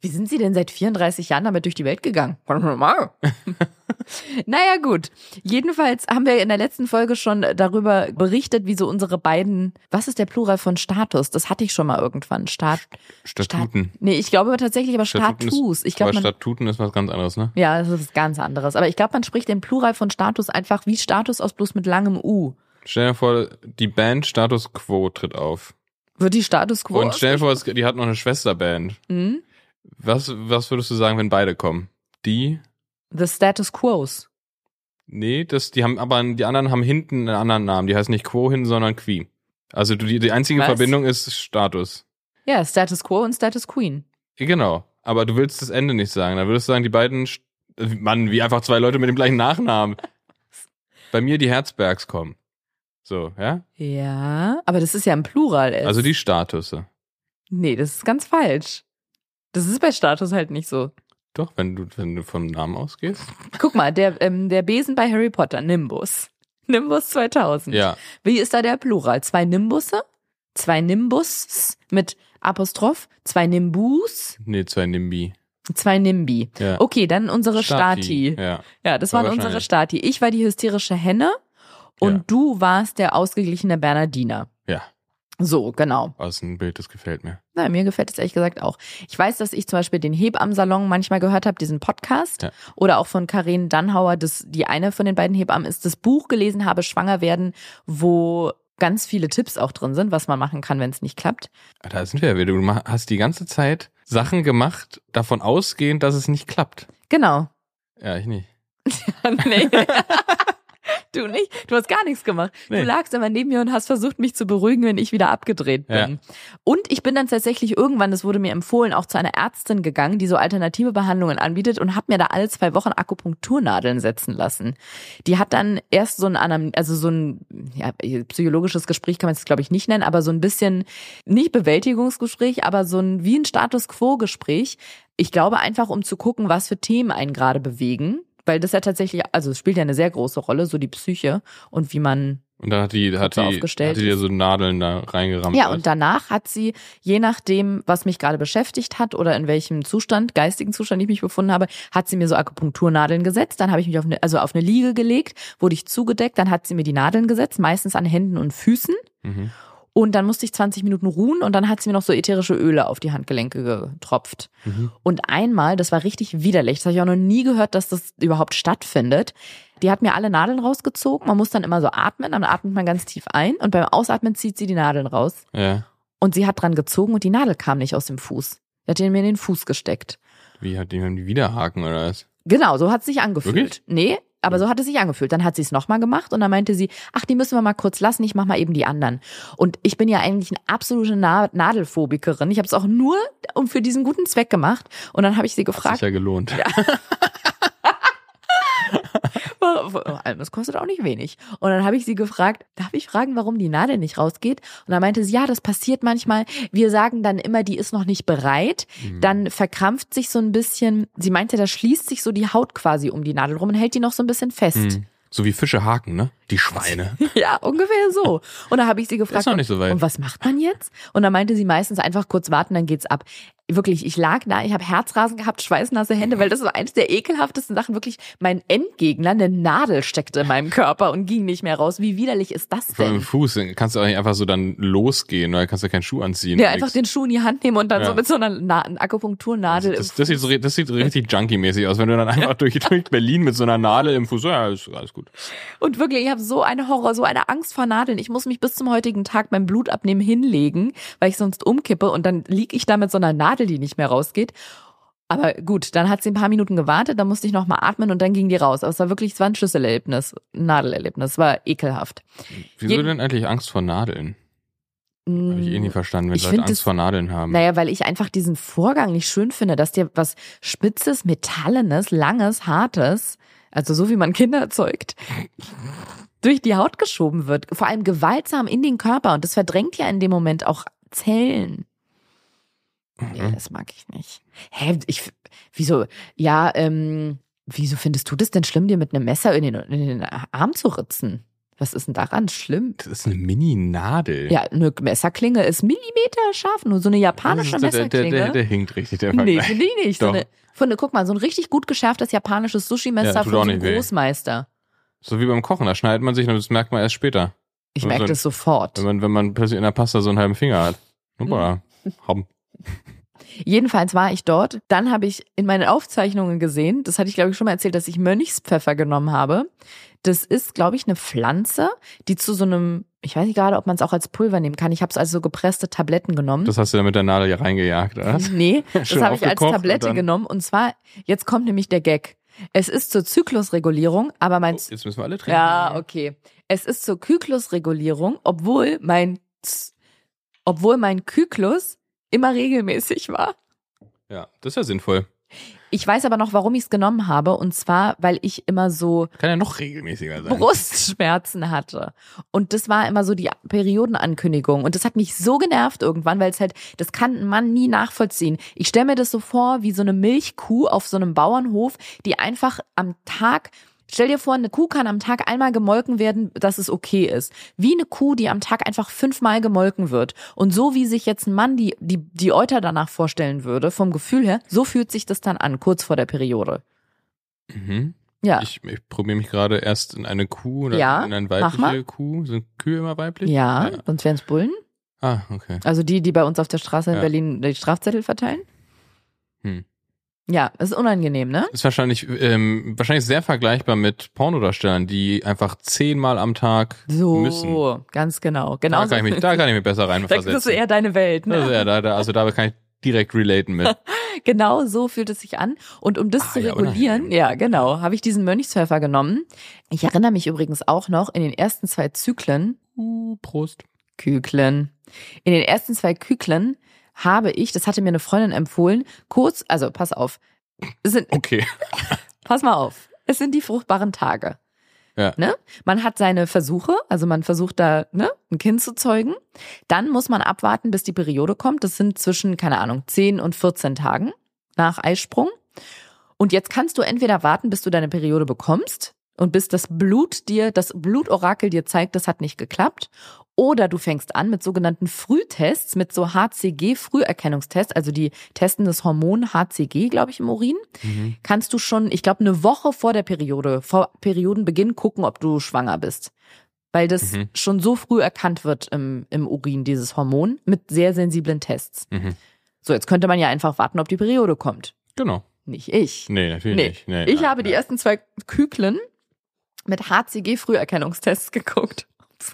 S1: Wie sind Sie denn seit 34 Jahren damit durch die Welt gegangen? naja, gut. Jedenfalls haben wir in der letzten Folge schon darüber berichtet, wie so unsere beiden, was ist der Plural von Status? Das hatte ich schon mal irgendwann. Stat,
S2: Statuten.
S1: Stat, nee, ich glaube tatsächlich aber
S2: Statuten ist-
S1: Status. Ich
S2: aber
S1: glaube, man,
S2: Statuten ist was ganz anderes, ne?
S1: ja, das ist was ganz anderes. Aber ich glaube, man spricht den Plural von Status einfach wie Status aus bloß mit langem U.
S2: Stell dir vor, die Band Status Quo tritt auf.
S1: Wird die Status quo?
S2: Und stell dir vor, die hat noch eine Schwesterband.
S1: Hm?
S2: Was, was würdest du sagen, wenn beide kommen? Die?
S1: The Status Quos.
S2: Nee, das, die haben, aber die anderen haben hinten einen anderen Namen. Die heißt nicht Quo hin, sondern Qui. Also die, die einzige
S1: Was?
S2: Verbindung ist Status.
S1: Ja, Status Quo und Status Queen.
S2: Genau. Aber du willst das Ende nicht sagen. Dann würdest du sagen, die beiden, Mann, wie einfach zwei Leute mit dem gleichen Nachnamen. Bei mir die Herzbergs kommen. So, ja?
S1: Ja, aber das ist ja im Plural. S.
S2: Also die Statusse.
S1: Nee, das ist ganz falsch. Das ist bei Status halt nicht so.
S2: Doch, wenn du, wenn du vom Namen ausgehst.
S1: Guck mal, der, ähm, der Besen bei Harry Potter, Nimbus. Nimbus 2000.
S2: Ja.
S1: Wie ist da der Plural? Zwei Nimbusse? Zwei Nimbus mit Apostroph? Zwei Nimbus?
S2: Nee, zwei Nimbi.
S1: Zwei Nimbi.
S2: Ja.
S1: Okay, dann unsere Stati.
S2: Ja.
S1: Ja, das
S2: War
S1: waren unsere. Stati. Ich war die hysterische Henne und
S2: Ja.
S1: du warst der ausgeglichene Bernardiner.
S2: Ja.
S1: So, genau.
S2: Das ist ein Bild, das gefällt mir.
S1: Na, mir gefällt es ehrlich gesagt auch. Ich weiß, dass ich zum Beispiel den Hebammensalon manchmal gehört habe, diesen Podcast.
S2: Ja.
S1: Oder auch von Karin Dannhauer, das, die eine von den beiden Hebammen ist, das Buch gelesen habe, Schwanger werden, wo ganz viele Tipps auch drin sind, was man machen kann, wenn es nicht klappt.
S2: Da sind wir ja wieder. Du hast die ganze Zeit Sachen gemacht, davon ausgehend, dass es nicht klappt.
S1: Genau.
S2: Ja, ich nicht.
S1: nee. Du nicht? Du hast gar nichts gemacht.
S2: Nee.
S1: Du lagst immer neben mir und hast versucht, mich zu beruhigen, wenn ich wieder abgedreht bin.
S2: Ja.
S1: Und ich bin dann tatsächlich irgendwann, das wurde mir empfohlen, auch zu einer Ärztin gegangen, die so alternative Behandlungen anbietet und habe mir da alle zwei Wochen Akupunkturnadeln setzen lassen. Die hat dann erst so ein, Anam also so ein ja, psychologisches Gespräch kann man es glaube ich nicht nennen, aber so ein bisschen nicht Bewältigungsgespräch, aber so ein wie ein Status Quo Gespräch. Ich glaube einfach, um zu gucken, was für Themen einen gerade bewegen. Weil das ja tatsächlich, also es spielt ja eine sehr große Rolle, so die Psyche und wie man
S2: Und dann hat die, hat die,
S1: aufgestellt
S2: hat die dir so Nadeln da reingerammt.
S1: ja, und danach hat sie, je nachdem, was mich gerade beschäftigt hat oder in welchem Zustand, geistigen Zustand ich mich befunden habe, hat sie mir so Akupunkturnadeln gesetzt. Dann habe ich mich auf eine, also auf eine Liege gelegt, wurde ich zugedeckt, dann hat sie mir die Nadeln gesetzt, meistens an Händen und Füßen.
S2: Mhm.
S1: Und dann musste ich 20 Minuten ruhen und dann hat sie mir noch so ätherische Öle auf die Handgelenke getropft.
S2: Mhm.
S1: Und einmal, das war richtig widerlich, das habe ich auch noch nie gehört, dass das überhaupt stattfindet. Die hat mir alle Nadeln rausgezogen. Man muss dann immer so atmen, dann atmet man ganz tief ein und beim Ausatmen zieht sie die Nadeln raus.
S2: Ja.
S1: Und sie hat dran gezogen und die Nadel kam nicht aus dem Fuß. Sie hat den mir in den Fuß gesteckt.
S2: Wie hat die haben die Widerhaken oder was?
S1: Genau, so hat es sich angefühlt.
S2: Wirklich?
S1: Nee, aber so hat es sich angefühlt. Dann hat sie es nochmal gemacht und dann meinte sie, ach, die müssen wir mal kurz lassen, ich mach mal eben die anderen. Und ich bin ja eigentlich eine absolute Na Nadelphobikerin. Ich habe es auch nur um für diesen guten Zweck gemacht. Und dann habe ich sie
S2: Hat sich
S1: gefragt,
S2: ja gelohnt.
S1: vor allem, das kostet auch nicht wenig. Und dann habe ich sie gefragt, darf ich fragen, warum die Nadel nicht rausgeht? Und dann meinte sie, ja, das passiert manchmal. Wir sagen dann immer, die ist noch nicht bereit.
S2: Mhm.
S1: Dann verkrampft sich so ein bisschen, sie meinte, da schließt sich so die Haut quasi um die Nadel rum und hält die noch so ein bisschen fest.
S2: Mhm. So wie Fische haken, ne? Die Schweine.
S1: Ja, ungefähr so. Und da habe ich sie
S2: Das
S1: gefragt,
S2: ist noch nicht so weit.
S1: und was macht man jetzt? Und dann meinte sie meistens einfach kurz warten, dann geht's ab. Wirklich, ich lag da, ich habe Herzrasen gehabt, schweißnasse Hände, weil das war eines der ekelhaftesten Sachen. Wirklich, mein Endgegner, eine Nadel steckte in meinem Körper und ging nicht mehr raus. Wie widerlich ist das
S2: Vor allem
S1: denn?
S2: Fuß kannst du auch nicht einfach so dann losgehen, weil kannst du keinen Schuh anziehen.
S1: Ja, einfach
S2: nix.
S1: den Schuh in die Hand nehmen und dann
S2: Ja.
S1: so mit so einer Na Akupunkturnadel im
S2: das, das, sieht so, das sieht richtig junkie-mäßig aus, wenn du dann einfach durch, durch Berlin mit so einer Nadel im Fuß, ja, ist alles gut.
S1: Und wirklich, ich habe so eine Horror, so eine Angst vor Nadeln. Ich muss mich bis zum heutigen Tag beim Blutabnehmen hinlegen, weil ich sonst umkippe und dann lieg ich da mit so einer Nadel, die nicht mehr rausgeht. Aber gut, dann hat sie ein paar Minuten gewartet, dann musste ich noch mal atmen und dann ging die raus. Aber es war wirklich, es war ein Schlüsselerlebnis, ein Nadelerlebnis, es war ekelhaft.
S2: Wieso
S1: Jeden-
S2: denn eigentlich Angst vor Nadeln? Habe ich eh nie verstanden, wenn
S1: Ich
S2: Leute Angst
S1: das-
S2: vor Nadeln haben.
S1: Naja, weil ich einfach diesen Vorgang nicht schön finde, dass dir was Spitzes, Metallenes, Langes, Hartes, also so wie man Kinder zeugt, durch die Haut geschoben wird. Vor allem gewaltsam in den Körper. Und das verdrängt ja in dem Moment auch Zellen. Nee,
S2: Mhm.
S1: das mag ich nicht. Hä, ich, wieso, ja, ähm, wieso findest du das denn schlimm, dir mit einem Messer in den, in den Arm zu ritzen? Was ist denn daran schlimm?
S2: Das ist eine Mini-Nadel.
S1: Ja, eine Messerklinge ist Millimeter scharf, nur so eine japanische
S2: der, der,
S1: Messerklinge.
S2: der, der hinkt richtig, der
S1: Nee,
S2: Vergleich.
S1: finde ich nicht. So eine, von, der- guck mal, so ein richtig gut geschärftes japanisches
S2: Ja,
S1: Sushi-Messer
S2: tut
S1: von so einem. Großmeister.
S2: So wie beim Kochen, da schneidet man sich und das merkt man erst später.
S1: Ich
S2: So-
S1: merke
S2: so-
S1: das sofort.
S2: Wenn man, wenn man plötzlich in der Pasta so einen halben Finger hat. Hoppala.
S1: Hm.
S2: Haben.
S1: Jedenfalls war ich dort. Dann habe ich in meinen Aufzeichnungen gesehen, das hatte ich glaube ich schon mal erzählt, dass ich Mönchspfeffer genommen habe. Das ist, glaube ich, eine Pflanze, die zu so einem, ich weiß nicht gerade, ob man es auch als Pulver nehmen kann. Ich habe es als so gepresste Tabletten genommen.
S2: Das hast du ja mit der Nadel hier reingejagt, oder?
S1: Nee, das habe ich als
S2: und
S1: Tablette
S2: dann-
S1: genommen. Und zwar, jetzt kommt nämlich der Gag. Es ist zur Zyklusregulierung, aber mein
S2: Oh, jetzt müssen wir alle trinken.
S1: Ja, okay. Es ist zur Zyklusregulierung, obwohl mein, Z- obwohl mein Zyklus immer regelmäßig war.
S2: Ja, das ist ja sinnvoll.
S1: Ich weiß aber noch, warum ich es genommen habe. Und zwar, weil ich immer so
S2: Kann ja noch regelmäßiger sein.
S1: Brustschmerzen hatte. Und das war immer so die Periodenankündigung. Und das hat mich so genervt irgendwann, weil es halt, das kann ein Mann nie nachvollziehen. Ich stelle mir das so vor, wie so eine Milchkuh auf so einem Bauernhof, die einfach am Tag Stell dir vor, eine Kuh kann am Tag einmal gemolken werden, dass es okay ist. Wie eine Kuh, die am Tag einfach fünfmal gemolken wird. Und so wie sich jetzt ein Mann die, die, die Euter danach vorstellen würde, vom Gefühl her, so fühlt sich das dann an, kurz vor der Periode.
S2: Mhm.
S1: Ja.
S2: Ich, ich probiere mich gerade erst in eine Kuh oder
S1: Ja,
S2: in eine weibliche Kuh. Sind Kühe immer weiblich?
S1: Ja, sonst wären es Bullen.
S2: Ah, okay.
S1: Also die, die bei uns auf der Straße in
S2: Ja.
S1: Berlin die Strafzettel verteilen?
S2: Hm.
S1: Ja, ist unangenehm, ne?
S2: Ist wahrscheinlich, ähm, wahrscheinlich sehr vergleichbar mit Pornodarstellern, die einfach zehnmal am Tag
S1: So,
S2: müssen.
S1: ganz genau. Genau.
S2: Da kann ich mich, da kann ich mich besser
S1: da ist
S2: reinversetzen.
S1: eher deine Welt,
S2: Das ist
S1: ne?
S2: ja, da, da, also da kann ich direkt relaten mit.
S1: Genau so fühlt es sich an. Und um das
S2: Ah,
S1: zu
S2: ja,
S1: regulieren,
S2: unangenehm.
S1: ja, genau, habe ich diesen Mönchspfeffer genommen. Ich erinnere mich übrigens auch noch in den ersten zwei Zyklen,
S2: Uh, Prost.
S1: Kyklen. In den ersten zwei Kyklen habe ich, das hatte mir eine Freundin empfohlen, kurz, also pass auf, es sind,
S2: Okay.
S1: pass mal auf, es sind die fruchtbaren Tage.
S2: Ja.
S1: Ne? Man hat seine Versuche, also man versucht da ne, ein Kind zu zeugen. Dann muss man abwarten, bis die Periode kommt. Das sind zwischen, keine Ahnung, 10 und 14 Tagen nach Eisprung. Und jetzt kannst du entweder warten, bis du deine Periode bekommst und bis das Blut dir, das Blutorakel dir zeigt, das hat nicht geklappt. Oder du fängst an mit sogenannten Frühtests, mit so HCG-Früherkennungstests, also die testen das Hormon HCG, glaube ich, im Urin
S2: Mhm.
S1: kannst du schon, ich glaube, eine Woche vor der Periode, vor Periodenbeginn gucken, ob du schwanger bist. Weil das
S2: Mhm.
S1: schon so früh erkannt wird im, im Urin, dieses Hormon, mit sehr sensiblen Tests.
S2: Mhm.
S1: So, jetzt könnte man ja einfach warten, ob die Periode kommt.
S2: Genau.
S1: Nicht ich.
S2: Nee, natürlich
S1: Nee.
S2: nicht. Nee,
S1: Ich
S2: nein,
S1: habe die
S2: nein.
S1: ersten zwei Kyklen mit HCG-Früherkennungstests geguckt,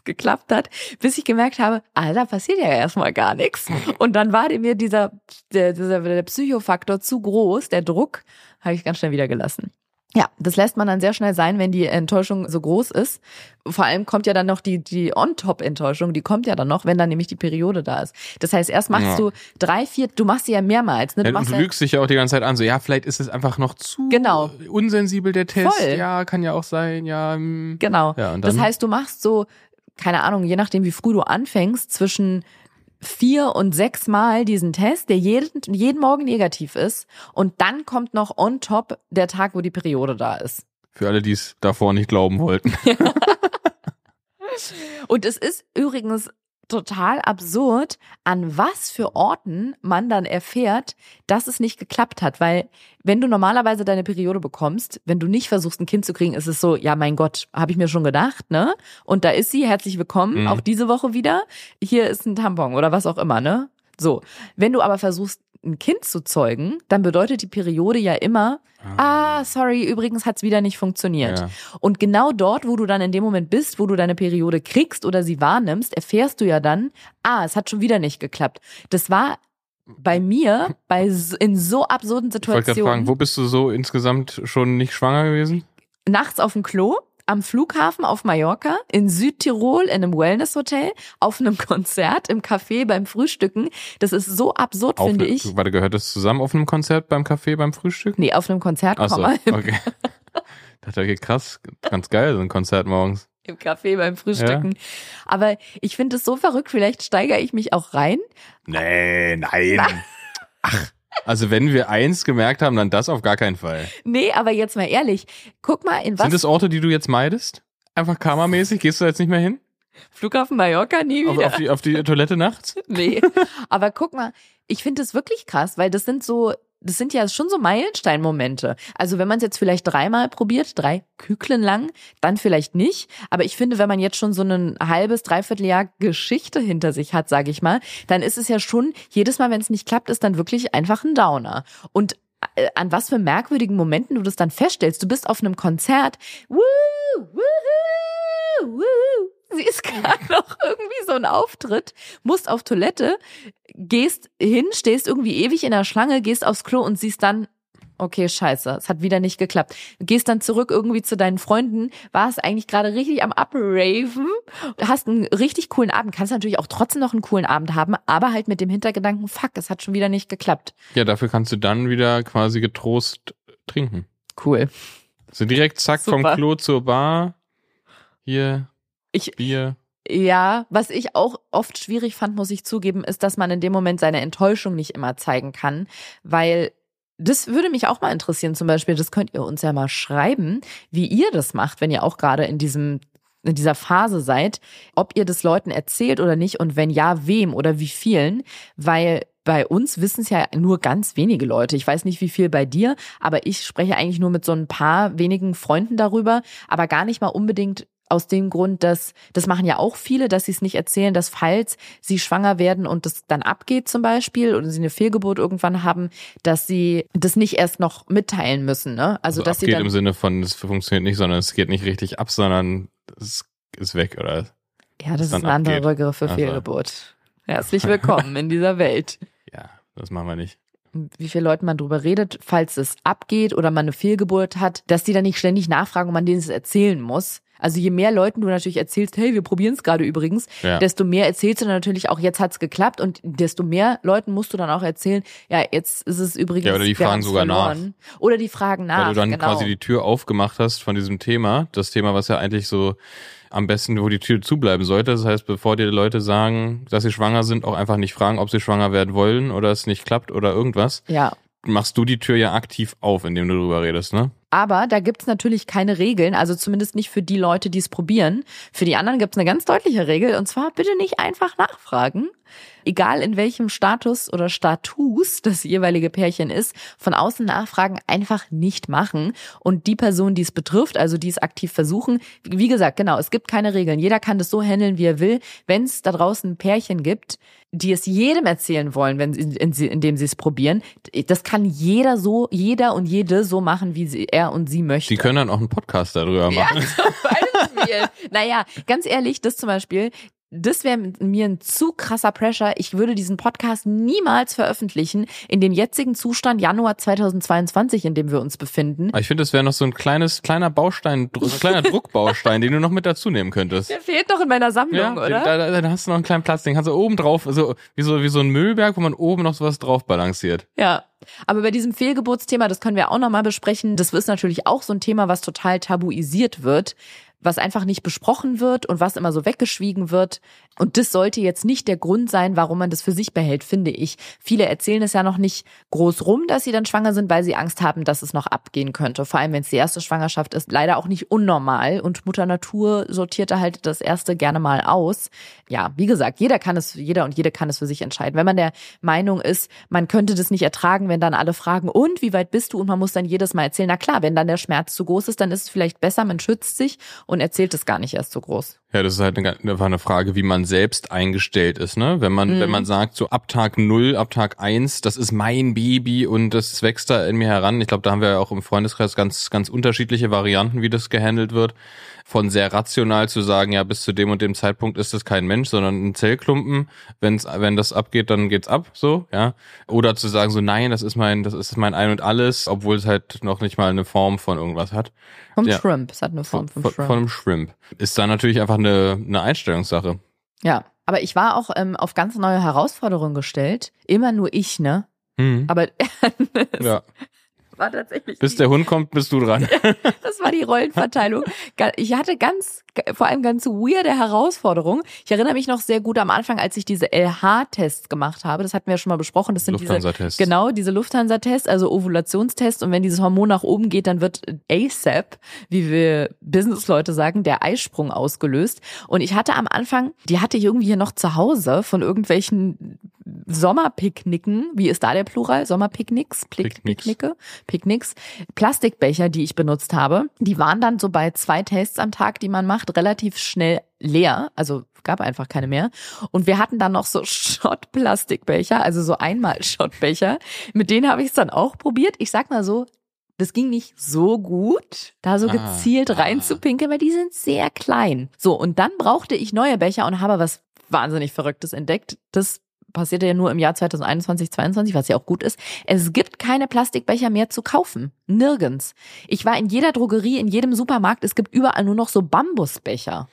S1: geklappt hat, bis ich gemerkt habe, da passiert ja erstmal gar nichts. Und dann war mir dieser, der, dieser der Psychofaktor zu groß, der Druck, habe ich ganz schnell wieder gelassen. Ja, das lässt man dann sehr schnell sein, wenn die Enttäuschung so groß ist. Vor allem kommt ja dann noch die, die On-Top-Enttäuschung, die kommt ja dann noch, wenn dann nämlich die Periode da ist. Das heißt, erst machst
S2: Ja.
S1: du drei, vier, du machst sie ja mehrmals. Ne? Du
S2: Ja,
S1: machst
S2: du
S1: ja,
S2: lügst dich ja auch die ganze Zeit an, so, ja, vielleicht ist es einfach noch zu
S1: Genau.
S2: unsensibel, der Test.
S1: Voll.
S2: Ja, kann ja auch sein, ja. hm.
S1: Genau.
S2: Ja, und
S1: das heißt, du machst so, keine Ahnung, je nachdem, wie früh du anfängst, zwischen vier und sechs Mal diesen Test, der jeden, jeden Morgen negativ ist. Und dann kommt noch on top der Tag, wo die Periode da ist.
S2: Für alle, die es davor nicht glauben wollten.
S1: Und es ist übrigens total absurd, an was für Orten man dann erfährt, dass es nicht geklappt hat. Weil wenn du normalerweise deine Periode bekommst, wenn du nicht versuchst, ein Kind zu kriegen, ist es so, ja mein Gott, habe ich mir schon gedacht, ne? Und da ist sie, herzlich willkommen,
S2: Mhm.
S1: auch diese Woche wieder. Hier ist ein Tampon oder was auch immer, ne? So, wenn du aber versuchst, ein Kind zu zeugen, dann bedeutet die Periode ja immer, ah, sorry, übrigens hat's wieder nicht funktioniert.
S2: Ja.
S1: Und genau dort, wo du dann in dem Moment bist, wo du deine Periode kriegst oder sie wahrnimmst, erfährst du ja dann, ah, es hat schon wieder nicht geklappt. Das war bei mir bei in so absurden
S2: Ich wollte gerade
S1: Situationen
S2: fragen, wo bist du so insgesamt schon nicht schwanger gewesen?
S1: nachts auf dem Klo, am Flughafen auf Mallorca, in Südtirol in einem Wellnesshotel, auf einem Konzert, im Café beim Frühstücken. Das ist so absurd,
S2: Auf
S1: finde
S2: ne-
S1: ich.
S2: Warte, gehört das zusammen auf einem Konzert beim Café beim Frühstück?
S1: Nee, auf einem Konzert, Komma, im,
S2: okay. dachte, okay, krass, ganz geil, so ein Konzert morgens.
S1: im Café beim Frühstücken. Aber ich finde es so verrückt, vielleicht steigere ich mich auch rein.
S2: Nee, nein. Ach, also wenn wir eins gemerkt haben, dann das auf gar keinen Fall.
S1: Nee, aber jetzt mal ehrlich, guck mal, in was
S2: Sind es Orte, die du jetzt meidest? Einfach karmamäßig? Gehst du jetzt nicht mehr hin?
S1: Flughafen Mallorca nie
S2: Auf,
S1: wieder.
S2: auf, die, auf die Toilette nachts?
S1: Nee. Aber guck mal, ich finde das wirklich krass, weil das sind so, das sind ja schon so Meilensteinmomente. Also wenn man es jetzt vielleicht dreimal probiert, drei Küklen lang, dann vielleicht nicht. Aber ich finde, wenn man jetzt schon so ein halbes, dreiviertel Jahr Geschichte hinter sich hat, sage ich mal, dann ist es ja schon, jedes Mal, wenn es nicht klappt, ist dann wirklich einfach ein Downer. Und äh, an was für merkwürdigen Momenten du das dann feststellst. Du bist auf einem Konzert, woo, woohoo, woo. Sie ist gerade noch irgendwie so ein Auftritt, musst auf Toilette, gehst hin, stehst irgendwie ewig in der Schlange, gehst aufs Klo und siehst dann, okay, scheiße, es hat wieder nicht geklappt. Gehst dann zurück irgendwie zu deinen Freunden, warst eigentlich gerade richtig am Upraven, hast einen richtig coolen Abend, kannst natürlich auch trotzdem noch einen coolen Abend haben, aber halt mit dem Hintergedanken, fuck, es hat schon wieder nicht geklappt.
S2: Ja, dafür kannst du dann wieder quasi getrost trinken.
S1: Cool.
S2: So direkt zack vom
S1: Super.
S2: Klo zur Bar. Hier,
S1: Ich,
S2: Bier.
S1: Ja, was ich auch oft schwierig fand, muss ich zugeben, ist, dass man in dem Moment seine Enttäuschung nicht immer zeigen kann, weil das würde mich auch mal interessieren, zum Beispiel, das könnt ihr uns ja mal schreiben, wie ihr das macht, wenn ihr auch gerade in diesem in dieser Phase seid, ob ihr das Leuten erzählt oder nicht und wenn ja, wem oder wie vielen, weil bei uns wissen es ja nur ganz wenige Leute. Ich weiß nicht, wie viel bei dir, aber ich spreche eigentlich nur mit so ein paar wenigen Freunden darüber, aber gar nicht mal unbedingt aus dem Grund, dass das machen ja auch viele, dass sie es nicht erzählen, dass falls sie schwanger werden und das dann abgeht zum Beispiel oder sie eine Fehlgeburt irgendwann haben, dass sie das nicht erst noch mitteilen müssen. Ne? Also,
S2: Also,
S1: dass sie
S2: abgeht
S1: dann
S2: im Sinne von, es funktioniert nicht, sondern es geht nicht richtig ab, sondern es ist weg, oder?
S1: ja, das ist ein anderer. Begriff für. Fehlgeburt. Herzlich willkommen in dieser Welt.
S2: Ja, das machen wir nicht.
S1: wie viel Leuten man drüber redet, falls es abgeht oder man eine Fehlgeburt hat, dass die dann nicht ständig nachfragen und man denen es erzählen muss. Also je mehr Leuten du natürlich erzählst, hey, wir probieren es gerade übrigens,
S2: Ja.
S1: desto mehr erzählst du dann natürlich auch, jetzt hat's geklappt und desto mehr Leuten musst du dann auch erzählen, ja, jetzt ist es übrigens.
S2: Ja, oder die fragen sogar nach.
S1: verloren. Oder die fragen nach.
S2: Weil du dann
S1: genau.
S2: quasi die Tür aufgemacht hast von diesem Thema. Das Thema, was ja eigentlich so am besten, wo die Tür zubleiben sollte. Das heißt, bevor dir Leute sagen, dass sie schwanger sind, auch einfach nicht fragen, ob sie schwanger werden wollen oder es nicht klappt oder irgendwas.
S1: Ja,
S2: Machst du die Tür ja aktiv auf, indem du drüber redest, ne?
S1: Aber da gibt's natürlich keine Regeln, also zumindest nicht für die Leute, die es probieren. Für die anderen gibt's eine ganz deutliche Regel, und zwar bitte nicht einfach nachfragen. Egal in welchem Status oder Status das jeweilige Pärchen ist, von außen nachfragen einfach nicht machen. Und die Person, die es betrifft, also die es aktiv versuchen, wie gesagt, genau, es gibt keine Regeln. Jeder kann das so handeln, wie er will. Wenn es da draußen ein Pärchen gibt, die es jedem erzählen wollen, wenn sie, in, indem sie es probieren, das kann jeder so, jeder und jede so machen, wie sie, er und sie möchte.
S2: Die können dann auch einen Podcast darüber
S1: Ja,
S2: machen.
S1: zum Beispiel. naja, ganz ehrlich, das zum Beispiel, das wäre mir ein zu krasser Pressure. Ich würde diesen Podcast niemals veröffentlichen in dem jetzigen Zustand Januar 2022, in dem wir uns befinden.
S2: Aber ich finde, das wäre noch so ein kleines, kleiner Baustein, so ein kleiner Druckbaustein, den du noch mit dazu nehmen könntest.
S1: Der fehlt noch in meiner Sammlung,
S2: Ja,
S1: oder?
S2: Da, da, da hast du noch einen kleinen Platz, den kannst du oben drauf, also wie so, wie so ein Müllberg, wo man oben noch sowas drauf balanciert.
S1: Ja. Aber bei diesem Fehlgeburtsthema, das können wir auch nochmal besprechen. Das ist natürlich auch so ein Thema, was total tabuisiert wird. Was einfach nicht besprochen wird und was immer so weggeschwiegen wird. Und das sollte jetzt nicht der Grund sein, warum man das für sich behält, finde ich. Viele erzählen es ja noch nicht groß rum, dass sie dann schwanger sind, weil sie Angst haben, dass es noch abgehen könnte. Vor allem, wenn es die erste Schwangerschaft ist, leider auch nicht unnormal. Und Mutter Natur sortierte halt das erste gerne mal aus. Ja, wie gesagt, jeder kann es, jeder und jede kann es für sich entscheiden. Wenn man der Meinung ist, man könnte das nicht ertragen, wenn dann alle fragen, und wie weit bist du? Und man muss dann jedes Mal erzählen, na klar, wenn dann der Schmerz zu groß ist, dann ist es vielleicht besser, man schützt sich und erzählt es gar nicht erst so groß.
S2: Ja, das ist halt eine, einfach eine Frage, wie man selbst eingestellt ist, ne? Wenn man,
S1: Mhm.
S2: wenn man sagt, so ab Tag null, ab Tag eins, das ist mein Baby und das wächst da in mir heran. Ich glaube, da haben wir ja auch im Freundeskreis ganz, ganz unterschiedliche Varianten, wie das gehandelt wird. Von sehr rational zu sagen, ja, bis zu dem und dem Zeitpunkt ist das kein Mensch, sondern ein Zellklumpen. Wenn's, wenn das abgeht, dann geht's ab, so, ja. Oder zu sagen, so, nein, das ist mein, das ist mein Ein und Alles, obwohl es halt noch nicht mal eine Form von irgendwas hat.
S1: Vom
S2: Ja.
S1: Shrimp. Es hat eine Form vom
S2: von,
S1: Shrimp.
S2: von einem Shrimp. Ist da natürlich einfach eine, eine Einstellungssache.
S1: Ja, aber ich war auch ähm, auf ganz neue Herausforderungen gestellt. Immer nur ich, ne?
S2: Hm.
S1: Aber es
S2: Ja.
S1: War tatsächlich.
S2: Bis der Hund kommt, bist du dran.
S1: Das war die Rollenverteilung. Ich hatte ganz, vor allem ganz weirde Herausforderungen. Ich erinnere mich noch sehr gut am Anfang, als ich diese LH-Tests gemacht habe. Das hatten wir ja schon mal besprochen. Das sind diese,
S2: Lufthansa-Tests.
S1: genau, diese Lufthansa-Tests, also Ovulationstests. Und wenn dieses Hormon nach oben geht, dann wird ASAP, wie wir Businessleute sagen, der Eisprung ausgelöst. Und ich hatte am Anfang, die hatte ich irgendwie hier noch zu Hause von irgendwelchen Sommerpicknicken. Wie ist da der Plural? Sommerpicknicks? Pick
S2: Picknicks.
S1: Picknicke? Picknicks. Plastikbecher, die ich benutzt habe, die waren dann so bei zwei Tests am Tag, die man macht, relativ schnell leer. Also gab einfach keine mehr. Und wir hatten dann noch so Shot-Plastikbecher, also so Einmal-Shotbecher. Mit denen habe ich es dann auch probiert. Ich sag mal so, das ging nicht so gut, da so
S2: Ah,
S1: gezielt
S2: ah.
S1: reinzupinkeln, weil die sind sehr klein. So, und dann brauchte ich neue Becher und habe was wahnsinnig Verrücktes entdeckt. Das passierte ja nur im Jahr 2021, 22, was ja auch gut ist. Es gibt keine Plastikbecher mehr zu kaufen. Nirgends. Ich war in jeder Drogerie, in jedem Supermarkt. Es gibt überall nur noch so Bambusbecher.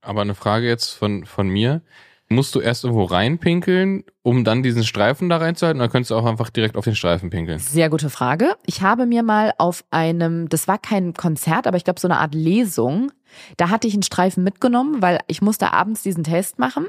S2: Aber eine Frage jetzt von, von mir. Musst du erst irgendwo reinpinkeln, um dann diesen Streifen da reinzuhalten, oder könntest du auch einfach direkt auf den Streifen pinkeln?
S1: Sehr gute Frage. Ich habe mir mal auf einem, das war kein Konzert, aber ich glaube so eine Art Lesung, da hatte ich einen Streifen mitgenommen, weil ich musste abends diesen Test machen,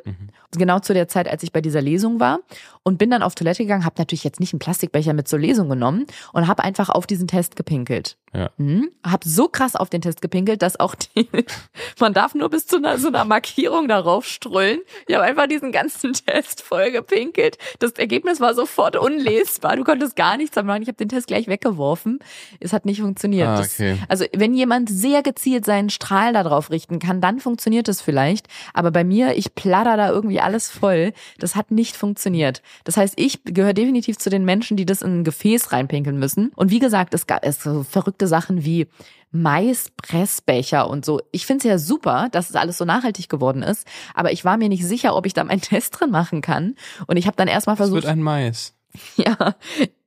S1: genau zu der Zeit, als ich bei dieser Lesung war. Und bin dann auf Toilette gegangen, habe natürlich jetzt nicht einen Plastikbecher mit zur Lesung genommen und habe einfach auf diesen Test gepinkelt.
S2: Ja.
S1: Mhm. Hab so krass auf den Test gepinkelt, dass auch die, man darf nur bis zu einer, so einer Markierung darauf strullen. Ich habe einfach diesen ganzen Test voll gepinkelt. Das Ergebnis war sofort unlesbar. Du konntest gar nichts machen. Ich habe den Test gleich weggeworfen. Es hat nicht funktioniert.
S2: Ah,
S1: Das-
S2: okay.
S1: also wenn jemand sehr gezielt seinen Strahl darauf richten kann, dann funktioniert es vielleicht. Aber bei mir, ich platter da irgendwie alles voll. Das hat nicht funktioniert. Das heißt, ich gehöre definitiv zu den Menschen, die das in ein Gefäß reinpinkeln müssen. Und wie gesagt, es gab es so verrückte Sachen wie Maispressbecher und so. Ich finde es ja super, dass es alles so nachhaltig geworden ist. Aber ich war mir nicht sicher, ob ich da meinen Test drin machen kann. Und ich habe dann erstmal
S2: Es
S1: versucht.
S2: wird ein Mais.
S1: Ja,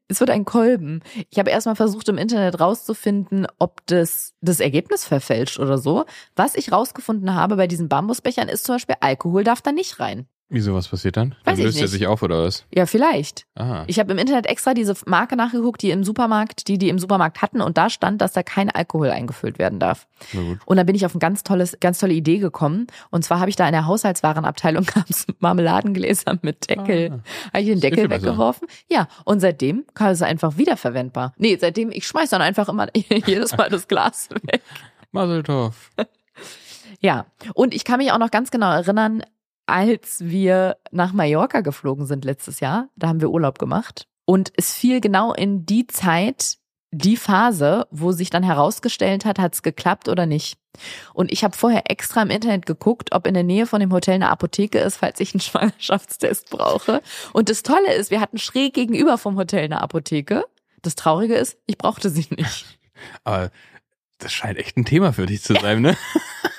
S1: es wird ein Kolben. Ich habe erstmal versucht im Internet rauszufinden, ob das das Ergebnis verfälscht oder so. Was ich rausgefunden habe bei diesen Bambusbechern ist zum Beispiel, Alkohol darf da nicht rein.
S2: Wieso, was passiert dann?
S1: Weiß
S2: Dann löst er sich auf, oder was?
S1: Ja, vielleicht.
S2: Aha.
S1: Ich habe im Internet extra diese Marke nachgeguckt, die im Supermarkt, die die im Supermarkt hatten und da stand, dass da kein Alkohol eingefüllt werden darf.
S2: Na gut.
S1: Und dann bin ich auf eine ganz tolles, ganz tolle Idee gekommen. Und zwar habe ich da in der Haushaltswarenabteilung gab's Marmeladengläser mit Deckel.
S2: Ah.
S1: Habe ich den Deckel weggeworfen? Ja. Und seitdem kann es einfach wiederverwendbar. Nee, seitdem, ich schmeiß dann einfach immer jedes Mal das Glas weg.
S2: Maseltorf.
S1: Ja. Und ich kann mich auch noch ganz genau erinnern, als wir nach Mallorca geflogen sind letztes Jahr, da haben wir Urlaub gemacht. Und es fiel genau in die Zeit, die Phase, wo sich dann herausgestellt hat, hat es geklappt oder nicht. Und ich habe vorher extra im Internet geguckt, ob in der Nähe von dem Hotel eine Apotheke ist, falls ich einen Schwangerschaftstest brauche. Und das Tolle ist, wir hatten schräg gegenüber vom Hotel eine Apotheke. Das Traurige ist, ich brauchte sie nicht.
S2: Aber das scheint echt ein Thema für dich zu sein, ne?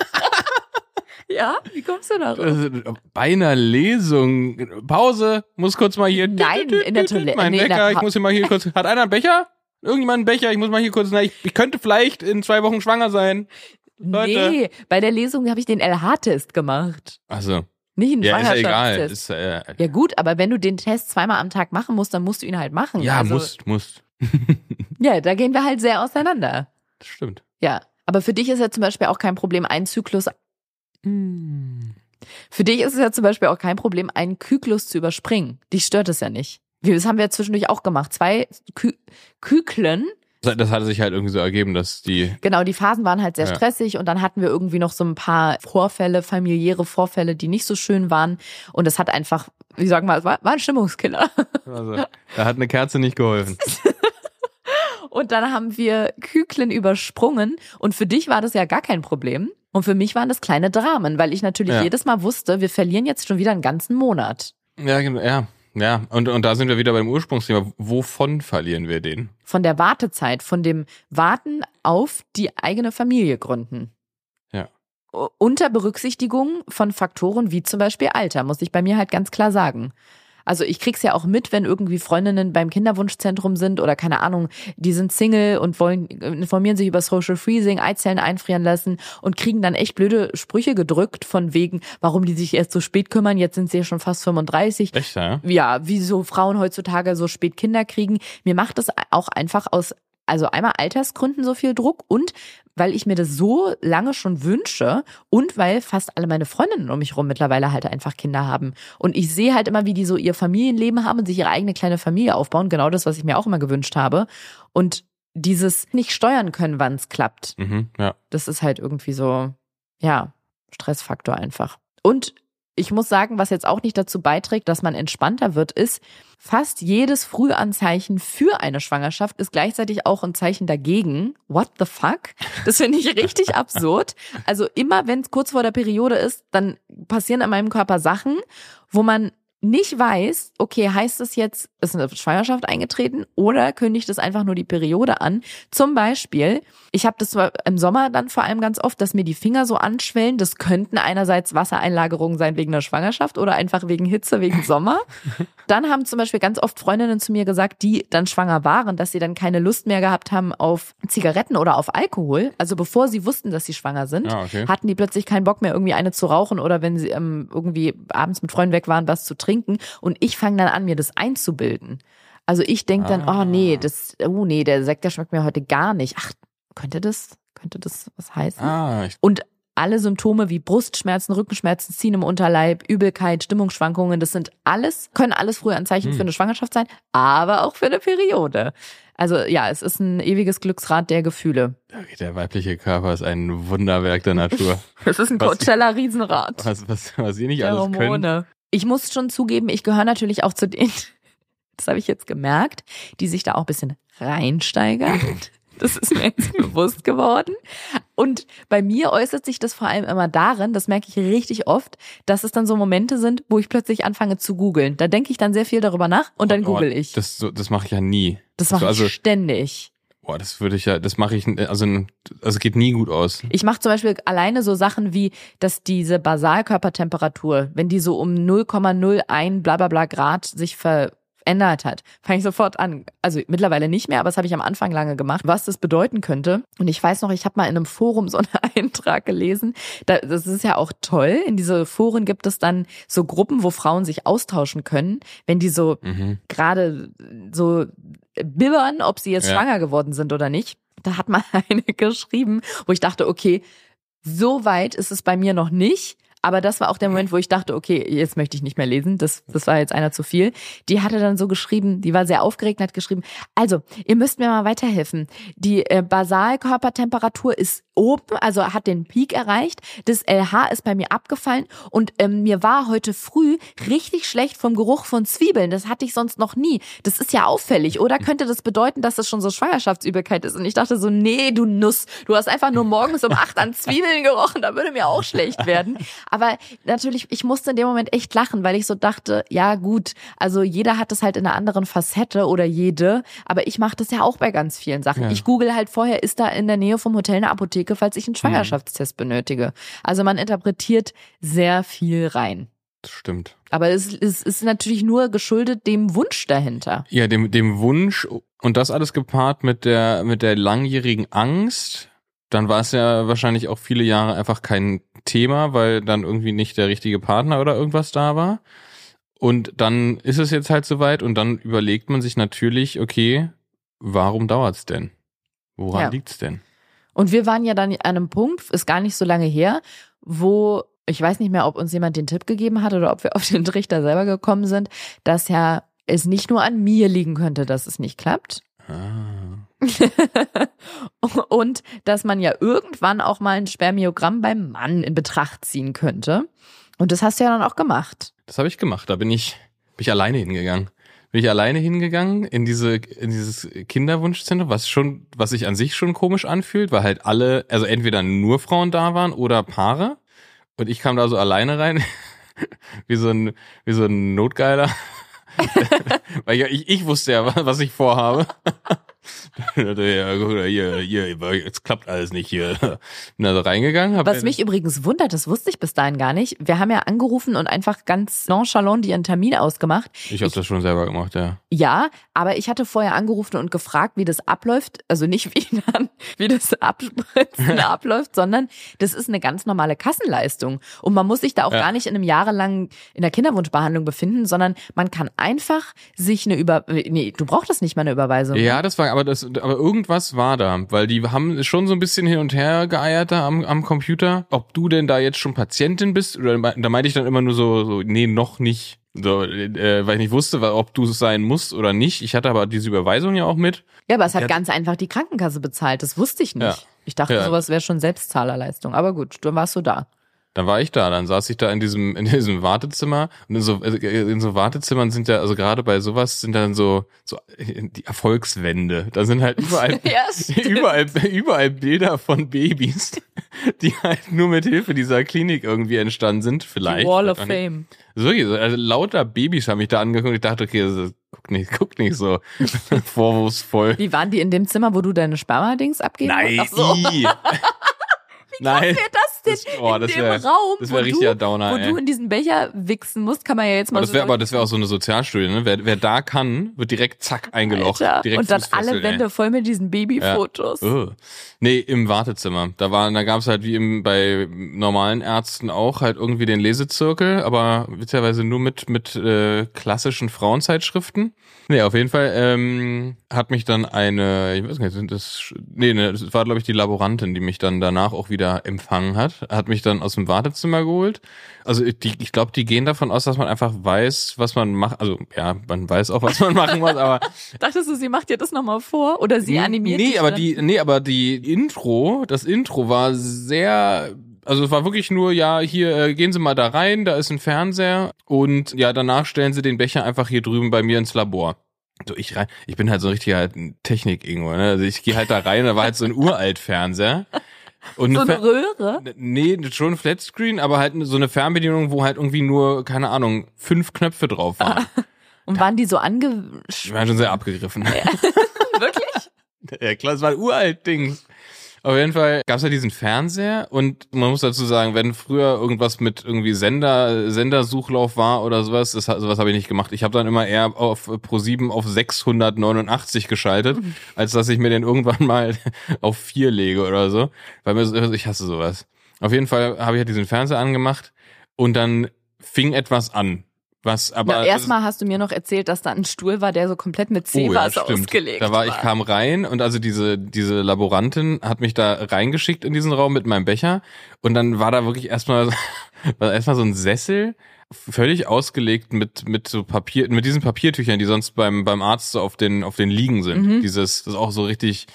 S1: Ja, wie kommst du darauf?
S2: Also, Bei einer Lesung. Pause, muss kurz mal hier.
S1: Nein, in der Toilette-
S2: Mein
S1: nee,
S2: Wecker, ich muss hier mal hier kurz. Hat einer einen Becher? Irgendjemand einen Becher? Ich muss mal hier kurz. Na, ich, ich könnte vielleicht in zwei Wochen schwanger sein. Leute.
S1: Nee, bei der Lesung habe ich den LH-Test gemacht.
S2: Also,
S1: Nicht einen
S2: ja, ist ja egal. Ist, äh,
S1: ja gut, aber wenn du den Test zweimal am Tag machen musst, dann musst du ihn halt machen.
S2: ja,
S1: also,
S2: musst, musst.
S1: Ja, da gehen wir halt sehr auseinander.
S2: Das stimmt.
S1: Ja. Aber für dich ist ja zum Beispiel auch kein Problem, einen Zyklus. Für dich ist es ja zum Beispiel auch kein Problem, einen Zyklus zu überspringen. Dich stört es ja nicht. Wir- Das haben wir ja zwischendurch auch gemacht. Zwei Ky Kyklen.
S2: Das hatte sich halt irgendwie so ergeben, dass die.
S1: Genau, die Phasen waren halt sehr
S2: Ja.
S1: stressig und dann hatten wir irgendwie noch so ein paar Vorfälle, familiäre Vorfälle, die nicht so schön waren. Und es hat einfach, wie sagen wir, es war, war ein Stimmungskiller.
S2: Also, da hat eine Kerze nicht geholfen.
S1: Und dann haben wir Kyklen übersprungen und für dich war das ja gar kein Problem. Und für mich waren das kleine Dramen, weil ich natürlich
S2: Ja.
S1: jedes Mal wusste, wir verlieren jetzt schon wieder einen ganzen Monat.
S2: Ja, genau, ja. Ja, und, und da sind wir wieder beim Ursprungsthema. Wovon verlieren wir den?
S1: Von der Wartezeit, von dem Warten auf die eigene Familie gründen.
S2: Ja.
S1: Unter Berücksichtigung von Faktoren wie zum Beispiel Alter, muss ich bei mir halt ganz klar sagen. Also ich krieg's ja auch mit, wenn irgendwie Freundinnen beim Kinderwunschzentrum sind oder keine Ahnung, die sind Single und wollen informieren sich über Social Freezing, Eizellen einfrieren lassen und kriegen dann echt blöde Sprüche gedrückt von wegen, warum die sich erst so spät kümmern, jetzt sind sie ja schon fast 35
S2: Echt, ja?
S1: ja, wieso Frauen heutzutage so spät Kinder kriegen. Mir macht das auch einfach aus, also einmal Altersgründen so viel Druck und weil ich mir das so lange schon wünsche und weil fast alle meine Freundinnen um mich rum mittlerweile halt einfach Kinder haben. Und ich sehe halt immer, wie die so ihr Familienleben haben und sich ihre eigene kleine Familie aufbauen. Genau das, was ich mir auch immer gewünscht habe. Und dieses nicht steuern können, wann es klappt.
S2: Mhm, ja.
S1: Das ist halt irgendwie so, ja, Stressfaktor einfach. Und ich muss sagen, was jetzt auch nicht dazu beiträgt, dass man entspannter wird, ist, fast jedes Frühanzeichen für eine Schwangerschaft ist gleichzeitig auch ein Zeichen dagegen. What the fuck? Das finde ich richtig absurd. Also immer, wenn es kurz vor der Periode ist, dann passieren in meinem Körper Sachen, wo man nicht weiß, okay, heißt es jetzt, ist eine Schwangerschaft eingetreten oder kündigt es einfach nur die Periode an? Zum Beispiel, ich habe das im Sommer dann vor allem ganz oft, dass mir die Finger so anschwellen. Das könnten einerseits Wassereinlagerungen sein wegen der Schwangerschaft oder einfach wegen Hitze, wegen Sommer. Dann haben zum Beispiel ganz oft Freundinnen zu mir gesagt, die dann schwanger waren, dass sie dann keine Lust mehr gehabt haben auf Zigaretten oder auf Alkohol. Also bevor sie wussten, dass sie schwanger sind,
S2: Ja, okay.
S1: hatten die plötzlich keinen Bock mehr, irgendwie eine zu rauchen oder wenn sie ähm, irgendwie abends mit Freunden weg waren, was zu trinken. Und ich fange dann an, mir das einzubilden. Also ich denk dann,
S2: Ah.
S1: oh nee, das, oh nee, der Sekt, der schmeckt mir heute gar nicht. Ach, könnte das, könnte das was heißen?
S2: Ah,
S1: Und alle Symptome wie Brustschmerzen, Rückenschmerzen, Ziehen im Unterleib, Übelkeit, Stimmungsschwankungen, das sind alles, können alles frühe Anzeichen
S2: Hm.
S1: für eine Schwangerschaft sein, aber auch für eine Periode. Also ja, es ist ein ewiges Glücksrad der Gefühle.
S2: der weibliche Körper ist ein Wunderwerk der Natur.
S1: Es ist ein
S2: Was-
S1: Coachella-Riesenrad.
S2: Was, was, was sie nicht
S1: der
S2: alles können.
S1: Ich muss schon zugeben, ich gehöre natürlich auch zu denen, das habe ich jetzt gemerkt, die sich da auch ein bisschen reinsteigern. Das ist mir jetzt bewusst geworden. Und bei mir äußert sich das vor allem immer darin, das merke ich richtig oft, dass es dann so Momente sind, wo ich plötzlich anfange zu googeln. Da denke ich dann sehr viel darüber nach und dann
S2: Oh,
S1: google ich. Das,
S2: Das, das mache ich ja nie.
S1: mache
S2: also,
S1: ich ständig.
S2: Boah, das würde ich ja, das mache ich, also, also geht nie gut aus.
S1: Ich mache zum Beispiel alleine so Sachen wie, dass diese Basalkörpertemperatur, wenn die so um 0,01 bla bla bla Grad sich verändert hat, fange ich sofort an. Also mittlerweile nicht mehr, aber das habe ich am Anfang lange gemacht, was das bedeuten könnte. Und ich weiß noch, ich habe mal in einem Forum so einen Eintrag gelesen. Da, das ist ja auch toll. In diese Foren gibt es dann so Gruppen, wo Frauen sich austauschen können, wenn die so
S2: Mhm.
S1: gerade so bibbern, ob sie jetzt
S2: Ja.
S1: schwanger geworden sind oder nicht. Da hat mal eine geschrieben, wo ich dachte, okay, so weit ist es bei mir noch nicht. Aber das war auch der Moment, wo ich dachte, okay, jetzt möchte ich nicht mehr lesen. Das, das war jetzt einer zu viel. Die hatte dann so geschrieben, die war sehr aufgeregt und hat geschrieben, also, ihr müsst mir mal weiterhelfen. Die äh, Basalkörpertemperatur ist oben, also hat den Peak erreicht. Das LH ist bei mir abgefallen und ähm, mir war heute früh richtig schlecht vom Geruch von Zwiebeln. Das hatte ich sonst noch nie. Das ist ja auffällig. Oder könnte das bedeuten, dass das schon so Schwangerschaftsübelkeit ist? Und ich dachte so, nee, du Nuss. Du hast einfach nur morgens um acht an Zwiebeln gerochen. Da würde mir auch schlecht werden. Aber natürlich, ich musste in dem Moment echt lachen, weil ich so dachte, ja gut, also jeder hat das halt in einer anderen Facette oder jede. Aber ich mache das ja auch bei ganz vielen Sachen.
S2: Ja.
S1: Ich google halt vorher, ist da in der Nähe vom Hotel eine Apotheke, falls ich einen Schwangerschaftstest benötige. Also man interpretiert sehr viel rein.
S2: Das stimmt.
S1: Aber es, es ist natürlich nur geschuldet dem Wunsch dahinter.
S2: Ja, dem, dem Wunsch und das alles gepaart mit der, mit der langjährigen Angst, dann war es ja wahrscheinlich auch viele Jahre einfach kein Thema, weil dann irgendwie nicht der richtige Partner oder irgendwas da war. Und dann ist es jetzt halt soweit und dann überlegt man sich natürlich, okay, warum dauert's denn? Woran
S1: Ja.
S2: liegt's denn?
S1: Und wir waren ja dann an einem Punkt, ist gar nicht so lange her, wo ich weiß nicht mehr, ob uns jemand den Tipp gegeben hat oder ob wir auf den Trichter selber gekommen sind, dass ja es nicht nur an mir liegen könnte, dass es nicht klappt.
S2: Ah.
S1: und dass man ja irgendwann auch mal ein Spermiogramm beim Mann in Betracht ziehen könnte. Und das hast du ja dann auch gemacht.
S2: Das habe ich gemacht. Da bin ich, bin ich alleine hingegangen. Bin ich alleine hingegangen in diese, in dieses Kinderwunschzentrum, was schon, was sich an sich schon komisch anfühlt, weil halt alle, also entweder nur Frauen da waren oder Paare. Und ich kam da so alleine rein, wie so ein, wie so ein Notgeiler. weil ich, ich wusste ja, was ich vorhabe. ja, gut, hier, hier, jetzt klappt alles nicht hier. Bin da so reingegangen.
S1: Was mich übrigens wundert, das wusste ich bis dahin gar nicht. Wir haben ja angerufen und einfach ganz nonchalant ihren Termin ausgemacht.
S2: Ich habe das schon selber gemacht, ja.
S1: Ja, aber ich hatte vorher angerufen und gefragt, wie das abläuft. Also nicht wie dann, wie das Abspritzen abläuft, sondern das ist eine ganz normale Kassenleistung. Und man muss sich da auch
S2: Ja.
S1: gar nicht in einem jahrelang in der Kinderwunschbehandlung befinden, sondern man kann einfach sich eine Über, nee, du brauchst das nicht mal eine Überweisung.
S2: Ja, das war, aber das, aber irgendwas war da, weil die haben schon so ein bisschen hin und her geeiert da am, am Computer. Ob du denn da jetzt schon Patientin bist oder da meinte ich dann immer nur so, so nee, noch nicht. So, äh, weil ich nicht wusste, ob du es sein musst oder nicht. Ich hatte aber diese Überweisung ja auch mit.
S1: Ja, aber es hat
S2: Ja.
S1: ganz einfach die Krankenkasse bezahlt. Das wusste ich nicht.
S2: Ja.
S1: Ich dachte,
S2: Ja.
S1: sowas wäre schon Selbstzahlerleistung. Aber gut, dann warst du da.
S2: Dann war ich da, dann saß ich da in diesem in diesem Wartezimmer und in so in so Wartezimmern sind ja also gerade bei sowas sind dann so so die Erfolgswände. Da sind halt überall
S1: Ja,
S2: überall überall Bilder von Babys, die halt nur mit Hilfe dieser Klinik irgendwie entstanden sind, vielleicht.
S1: Wall of. Fame.
S2: So, also lauter Babys haben mich da angeguckt. Ich dachte, okay, ist, guck nicht, guck nicht so vorwurfsvoll.
S1: Wie waren die in dem Zimmer, wo du deine Sperma-Dings abgeben
S2: Nein,
S1: so.
S2: i. Nein.
S1: Das denn
S2: Das- oh,
S1: in
S2: das
S1: dem
S2: wär-
S1: Raum,
S2: das
S1: wo,
S2: wär richtiger
S1: du,
S2: Downer,
S1: wo
S2: ey.
S1: du in diesen Becher wichsen musst, kann man ja jetzt mal
S2: Aber das
S1: so
S2: wäre aber das wäre auch so eine Sozialstudie, ne? Wer, wer da kann, wird direkt zack eingelocht. Direkt
S1: Und dann alle
S2: ey.
S1: Wände voll mit diesen Babyfotos.
S2: Oh. Nee, im Wartezimmer. Da war, da gab's halt wie im, bei normalen Ärzten auch halt irgendwie den Lesezirkel, aber witzigerweise nur mit mit äh, klassischen Frauenzeitschriften. Nee, auf jeden Fall ähm, hat mich dann eine, ich weiß nicht, sind das, nee, ne, das war glaube ich die Laborantin, die mich dann danach auch wieder empfangen hat, hat mich dann aus dem Wartezimmer geholt. Also die, ich glaube, die gehen davon aus, dass man einfach weiß, was man macht. Also ja, man weiß auch, was man machen muss, aber
S1: Dachtest du, sie macht dir das nochmal vor? Oder sie animiert
S2: Nee,
S1: dich
S2: aber
S1: dann?
S2: die, nee, aber die Intro, das Intro war sehr, also es war wirklich nur, ja, hier, äh, gehen Sie mal da rein, da ist ein Fernseher und ja, danach stellen Sie den Becher einfach hier drüben bei mir ins Labor. So, ich rein, ich bin halt so ein richtiger Technik irgendwo, ne? Also ich gehe halt da rein, da war halt so ein Uralt-Fernseher. Und
S1: So
S2: eine
S1: eine Röhre?
S2: Nee, schon Flatscreen, aber halt so eine Fernbedienung, wo halt irgendwie nur, keine Ahnung, fünf Knöpfe drauf waren.
S1: Und waren die so ange...
S2: Ich war schon sehr abgegriffen.
S1: Wirklich?
S2: Ja klar, es war ein uralt Ding. Auf jeden Fall gab es ja diesen Fernseher und man muss dazu sagen, wenn früher irgendwas mit irgendwie Sender, Sendersuchlauf war oder sowas, das, sowas habe ich nicht gemacht. Ich habe dann immer eher auf Pro7 auf 689 geschaltet, als dass ich mir den irgendwann mal auf 4 lege oder so. Weil mir so, ich hasse sowas. Auf jeden Fall habe ich ja diesen Fernseher angemacht und dann fing etwas an. Was aber
S1: Na, erstmal hast du mir noch erzählt, dass da ein Stuhl war, der so komplett mit Seewasser ausgelegt
S2: da war ich kam rein und also diese diese Laborantin hat mich da reingeschickt in diesen Raum mit meinem Becher und dann war da wirklich erstmal war erstmal so ein Sessel völlig ausgelegt mit mit so Papier mit diesen Papiertüchern, die sonst beim beim Arzt so auf den auf den Liegen sind.
S1: Mhm.
S2: Dieses das ist auch so richtig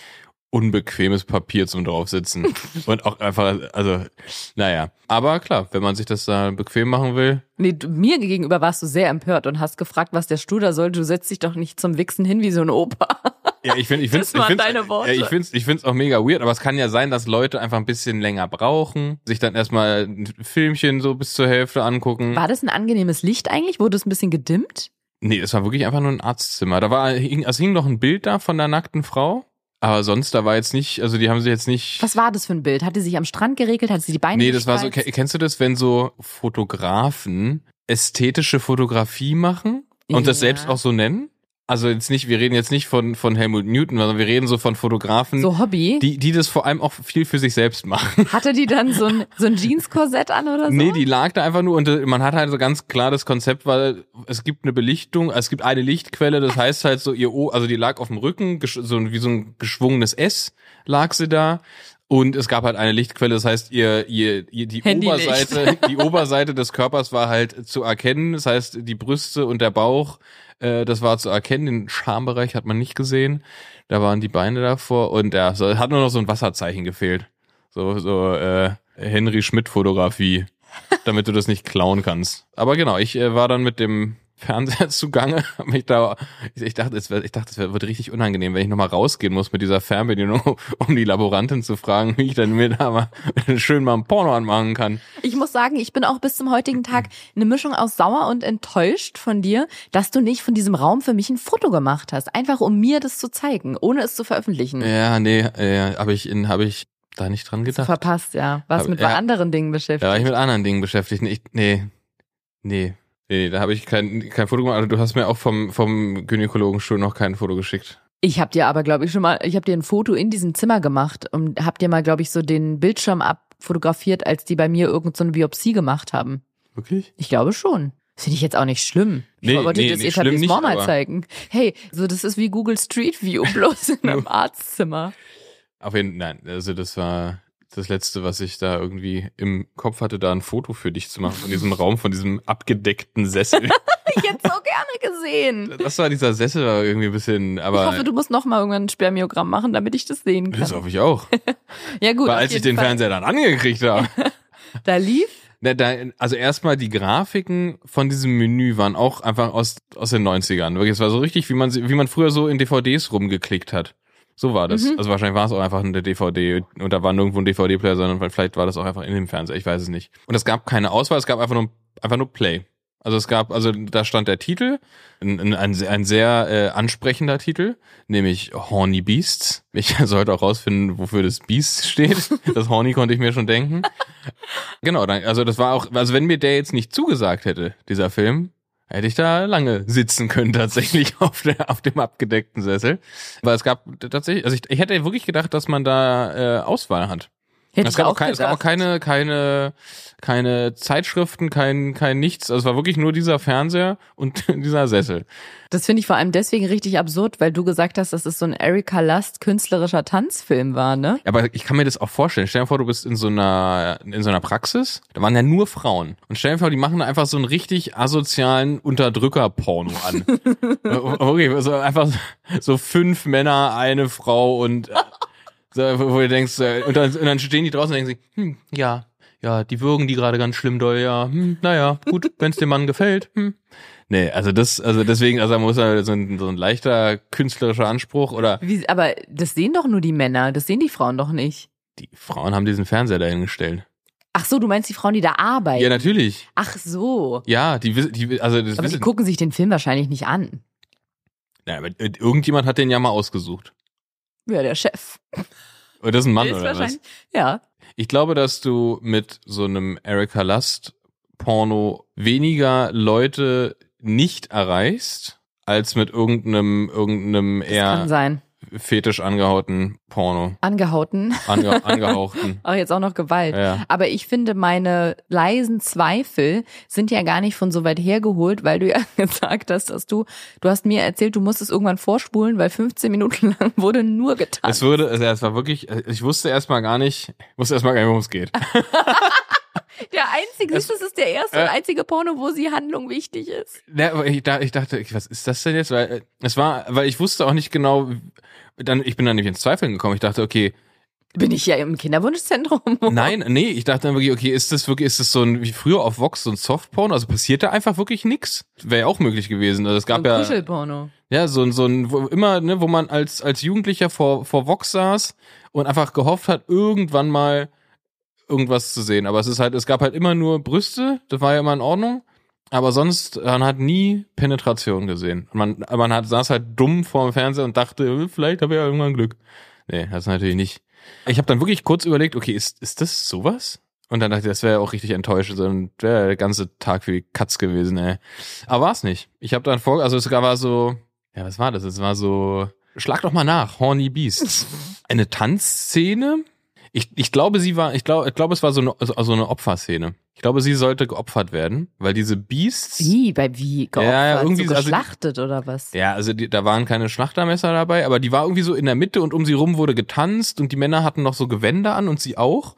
S2: unbequemes Papier zum draufsitzen und auch einfach also naja, aber klar, wenn man sich das da bequem machen will,
S1: Nee, du, mir gegenüber warst du sehr empört und hast gefragt, was der Stuhl da soll. Du setzt dich doch nicht zum Wichsen hin wie so ein Opa.
S2: Ja, ich finde, ich finde, ich finde. Ja, ich finde, ich finde es auch mega weird, aber es kann ja sein, dass Leute einfach ein bisschen länger brauchen, sich dann erstmal ein Filmchen so bis zur Hälfte angucken.
S1: War das ein angenehmes Licht eigentlich? Wurde es ein bisschen gedimmt?
S2: Nee, es war wirklich einfach nur ein Arztzimmer. Da war, es hing noch ein Bild da von der nackten Frau, aber sonst, da war jetzt nicht, also die haben sie jetzt nicht.
S1: Was war das für ein Bild? Hat die sich am Strand geregelt? Hat sie die Beine
S2: Nee, das war so,
S1: gespreizt?
S2: ke- kennst du das, wenn so Fotografen ästhetische Fotografie machen und das
S1: Ja.
S2: selbst auch so nennen? Also jetzt nicht, wir reden jetzt nicht von, von Helmut Newton, sondern wir reden so von Fotografen,
S1: So Hobby?
S2: die, die das vor allem auch viel für sich selbst machen.
S1: Hatte die dann so ein, so ein Jeanskorsett an oder so?
S2: Nee, die lag da einfach nur und äh, man hat halt so ganz klar das Konzept, weil es gibt eine Belichtung, es gibt eine Lichtquelle, das heißt halt so ihr O, also die lag auf dem Rücken, so wie so ein geschwungenes S lag sie da Und es gab halt eine Lichtquelle, das heißt, ihr, ihr, ihr die. Oberseite, die Oberseite des Körpers war halt zu erkennen. Das heißt, die Brüste und der Bauch, äh, das war zu erkennen. Den Schambereich hat man nicht gesehen. Da waren die Beine davor und ja, so, hat nur noch so ein Wasserzeichen gefehlt. So, so äh, Henry Schmidt Fotografie, damit du das nicht klauen kannst. Aber genau, ich äh, war dann mit dem Fernseher zugange, mich da, ich, ich dachte, es wär, ich dachte, es wird richtig unangenehm, wenn ich nochmal rausgehen muss mit dieser Fernbedienung, um die Laborantin zu fragen, wie ich dann mir da mal schön mal ein Porno anmachen kann.
S1: Ich muss sagen, ich bin auch bis zum heutigen Tag eine Mischung aus sauer und enttäuscht von dir, dass du nicht von diesem Raum für mich ein Foto gemacht hast. Einfach um mir das zu zeigen, ohne es zu veröffentlichen.
S2: Ja, nee, äh, habe ich, hab ich da nicht dran gedacht.
S1: Verpasst, ja. Warst
S2: Aber-
S1: mit
S2: ja.
S1: anderen Dingen beschäftigt.
S2: war ich mit anderen Dingen beschäftigt. Ich, nee, nee, nee, da habe ich kein, kein Foto gemacht. Also du hast mir auch vom, vom Gynäkologenstuhl noch kein Foto geschickt.
S1: Ich habe dir aber, glaube ich, schon mal, ich habe dir ein Foto in diesem Zimmer gemacht und hab dir mal, glaube ich, so den Bildschirm abfotografiert, als die bei mir irgend so eine Biopsie gemacht haben.
S2: Wirklich?
S1: Ich glaube schon. Finde ich jetzt auch nicht schlimm. Ich
S2: Nee,
S1: wollte
S2: nee,
S1: dir das
S2: nee,
S1: Etablissement
S2: nicht,
S1: mal
S2: aber-
S1: zeigen. Hey, so das ist wie Google Street View, bloß in einem Arztzimmer.
S2: Auf jeden nein, also das war das letzte, was ich da irgendwie im Kopf hatte, da ein Foto für dich zu machen von diesem Raum, von diesem abgedeckten Sessel.
S1: Ich hätte so gerne gesehen.
S2: Das war dieser Sessel, war irgendwie ein bisschen,
S1: Ich
S2: aber
S1: hoffe, du musst noch mal irgendwann ein Spermiogramm machen, damit ich das sehen
S2: das
S1: kann.
S2: hoffe ich auch.
S1: Ja gut,
S2: Weil als ich den
S1: Fall.
S2: Fernseher dann angekriegt habe.
S1: da lief.
S2: Na, da, also erstmal die Grafiken von diesem Menü waren auch einfach aus, aus den 90ern. Wirklich, es war so richtig, wie man, wie man früher so in DVDs rumgeklickt hat. So war das.
S1: Mhm.
S2: Also wahrscheinlich war es auch einfach eine DVD und da war nirgendwo ein DVD-Player, sondern vielleicht war das auch einfach in dem Fernseher. Ich weiß es nicht. Und es gab keine Auswahl, es gab einfach nur, einfach nur Play. Also es gab, also da stand der Titel, ein, ein, ein sehr- äh, ansprechender Titel, nämlich Horny Beasts. Ich sollte auch rausfinden, wofür das Beast steht. Das Horny konnte ich mir schon denken. Genau, dann, also das war auch, also wenn mir der jetzt nicht zugesagt hätte, dieser Film, hätte ich da lange sitzen können tatsächlich auf, der, auf dem abgedeckten Sessel. Weil es gab tatsächlich, also ich, ich hätte wirklich gedacht, dass man da äh, Auswahl hat.
S1: Hätte
S2: Es gab,
S1: auch
S2: kein, es gab auch keine, keine, keine Zeitschriften, kein, kein nichts. Also es war wirklich nur dieser Fernseher und dieser Sessel.
S1: Das finde ich vor allem deswegen richtig absurd, weil du gesagt hast, dass es so ein Erika Lust künstlerischer Tanzfilm war, ne?
S2: Aber ich kann mir das auch vorstellen. Stell dir vor, du bist in so einer, in so einer Praxis. Da waren ja nur Frauen. Und stell dir vor, die machen da einfach so einen richtig asozialen Unterdrücker-Porno an. okay, so einfach so fünf Männer, eine Frau und äh, so, wo wo du denkst, äh, und dann, und dann stehen die draußen und denken sich, hm, ja, ja, die würgen die gerade ganz schlimm doll, ja, hm, naja, gut, wenn es dem Mann gefällt, hm. Nee, also das, also deswegen, also da muss er so ein, so ein leichter künstlerischer Anspruch oder
S1: Wie, aber das sehen doch nur die Männer, das sehen die Frauen doch nicht.
S2: die Frauen haben diesen Fernseher dahingestellt.
S1: Ach so, du meinst die Frauen, die da arbeiten?
S2: Ja, natürlich.
S1: Ach so.
S2: Ja, die, wissen- die also das
S1: Aber die
S2: wissen.
S1: gucken sich den Film wahrscheinlich nicht an.
S2: Ja, aber irgendjemand hat den ja mal ausgesucht.
S1: Ja, der Chef.
S2: Oder das ist ein Mann
S1: ist
S2: oder was?
S1: wahrscheinlich. Ja.
S2: Ich glaube, dass du mit so einem Erika Lust Porno weniger Leute nicht erreichst, als mit irgendeinem, irgendeinem
S1: Kann
S2: eher
S1: sein.
S2: Fetisch angehauten Porno.
S1: Angehauten.
S2: Ange angehauchten.
S1: Auch jetzt auch noch Gewalt.
S2: Ja.
S1: Aber ich finde, meine leisen Zweifel sind ja gar nicht von so weit hergeholt, weil du ja gesagt hast, dass du, du hast mir erzählt, du musstest irgendwann vorspulen, weil 15 Minuten lang wurde nur getan.
S2: Es würde, also es war wirklich, ich wusste erstmal gar nicht, ich wusste erstmal gar nicht, worum es geht.
S1: Der einzige,
S2: Es-
S1: das ist der erste
S2: Äh.
S1: und einzige Porno, wo die Handlung wichtig ist.
S2: Ja, aber ich, da, ich dachte, was ist das denn jetzt? Weil äh, es war, weil ich wusste auch nicht genau, dann, ich bin dann nämlich ins Zweifeln gekommen. Ich dachte, okay,
S1: Bin ich ja im Kinderwunschzentrum.
S2: nein, nee, ich dachte dann wirklich, okay, ist das wirklich, ist das so ein, wie früher auf Vox, so ein Softporn? Also passiert da einfach wirklich nix? Wäre ja auch möglich gewesen. Also es
S1: So ein
S2: gab ja,
S1: Kuschelporno.
S2: ja, so ein, so ein, wo immer, ne, wo man als, als Jugendlicher vor, vor Vox saß und einfach gehofft hat, irgendwann mal irgendwas zu sehen. Aber es ist halt, es gab halt immer nur Brüste, das war ja immer in Ordnung. Aber sonst, man hat nie Penetration gesehen. Man, man hat, saß halt dumm vor dem Fernseher und dachte, äh, vielleicht habe ich ja irgendwann Glück. Nee, das natürlich nicht. Ich habe dann wirklich kurz überlegt, okay, ist, ist das sowas? Und dann dachte ich, das wäre auch richtig enttäuschend und wäre der ganze Tag wie Katz gewesen, ey. Aber war's nicht. Ich habe dann vor, also es war so, ja, was war das? Es war so, schlag doch mal nach, Horny Beasts. Eine Tanzszene, Ich, ich glaube, sie war, ich glaube, ich glaube, es war so eine, so so eine Opferszene. Ich glaube, sie sollte geopfert werden, weil diese Beasts.
S1: Wie? Bei wie? Geopfert?
S2: Ja, irgendwie
S1: so
S2: so- also
S1: geschlachtet oder was?
S2: Ja, also die, da waren keine Schlachtermesser dabei, aber die war irgendwie so in der Mitte und um sie rum wurde getanzt und die Männer hatten noch so Gewänder an und sie auch.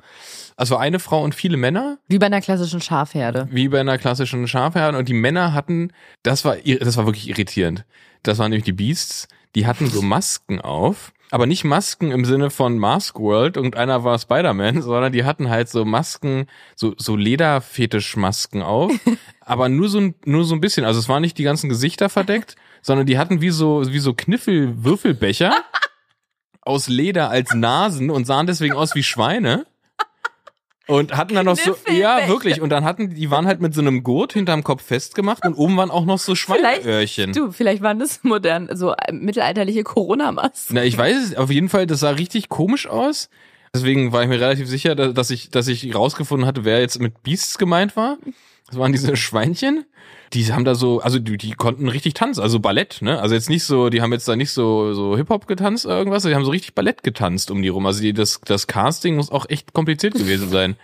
S2: Also eine Frau und viele Männer,
S1: Wie bei einer klassischen Schafherde.
S2: wie bei einer klassischen Schafherde und die Männer hatten, das war, das war wirklich irritierend. Das waren nämlich die Beasts, die hatten so Masken auf, aber nicht Masken im Sinne von Mask World und einer war Spider-Man, sondern die hatten halt so Masken, so, so Lederfetischmasken auf, aber nur so, ein- nur so ein bisschen. Also es waren nicht die ganzen Gesichter verdeckt, sondern die hatten wie so, wie so Kniffel-Würfelbecher aus Leder als Nasen und sahen deswegen aus wie Schweine. Und hatten dann noch so, ja, wirklich. Und dann hatten, die waren halt mit so einem Gurt hinterm Kopf festgemacht und oben waren auch noch so Schweineöhrchen.
S1: Du, vielleicht waren das modern, so äh, mittelalterliche Corona-Masken.
S2: Na, ich weiß es, auf jeden Fall, das sah richtig komisch aus. Deswegen war ich mir relativ sicher, da- dass ich, dass ich rausgefunden hatte, wer jetzt mit Beasts gemeint war. Das waren diese Schweinchen. Die haben da so, also die, die konnten richtig tanzen, also Ballett, ne? Also jetzt nicht so, die haben jetzt da nicht so, so Hip-Hop getanzt oder irgendwas, die haben so richtig Ballett getanzt um die rum. Also die, das, das Casting muss auch echt kompliziert gewesen sein.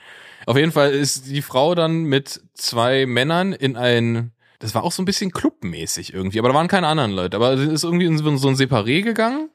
S2: Auf jeden Fall ist die Frau dann mit zwei Männern in ein, das war auch so ein bisschen clubmäßig irgendwie, aber da waren keine anderen Leute. Aber sie ist irgendwie in so so ein Separé gegangen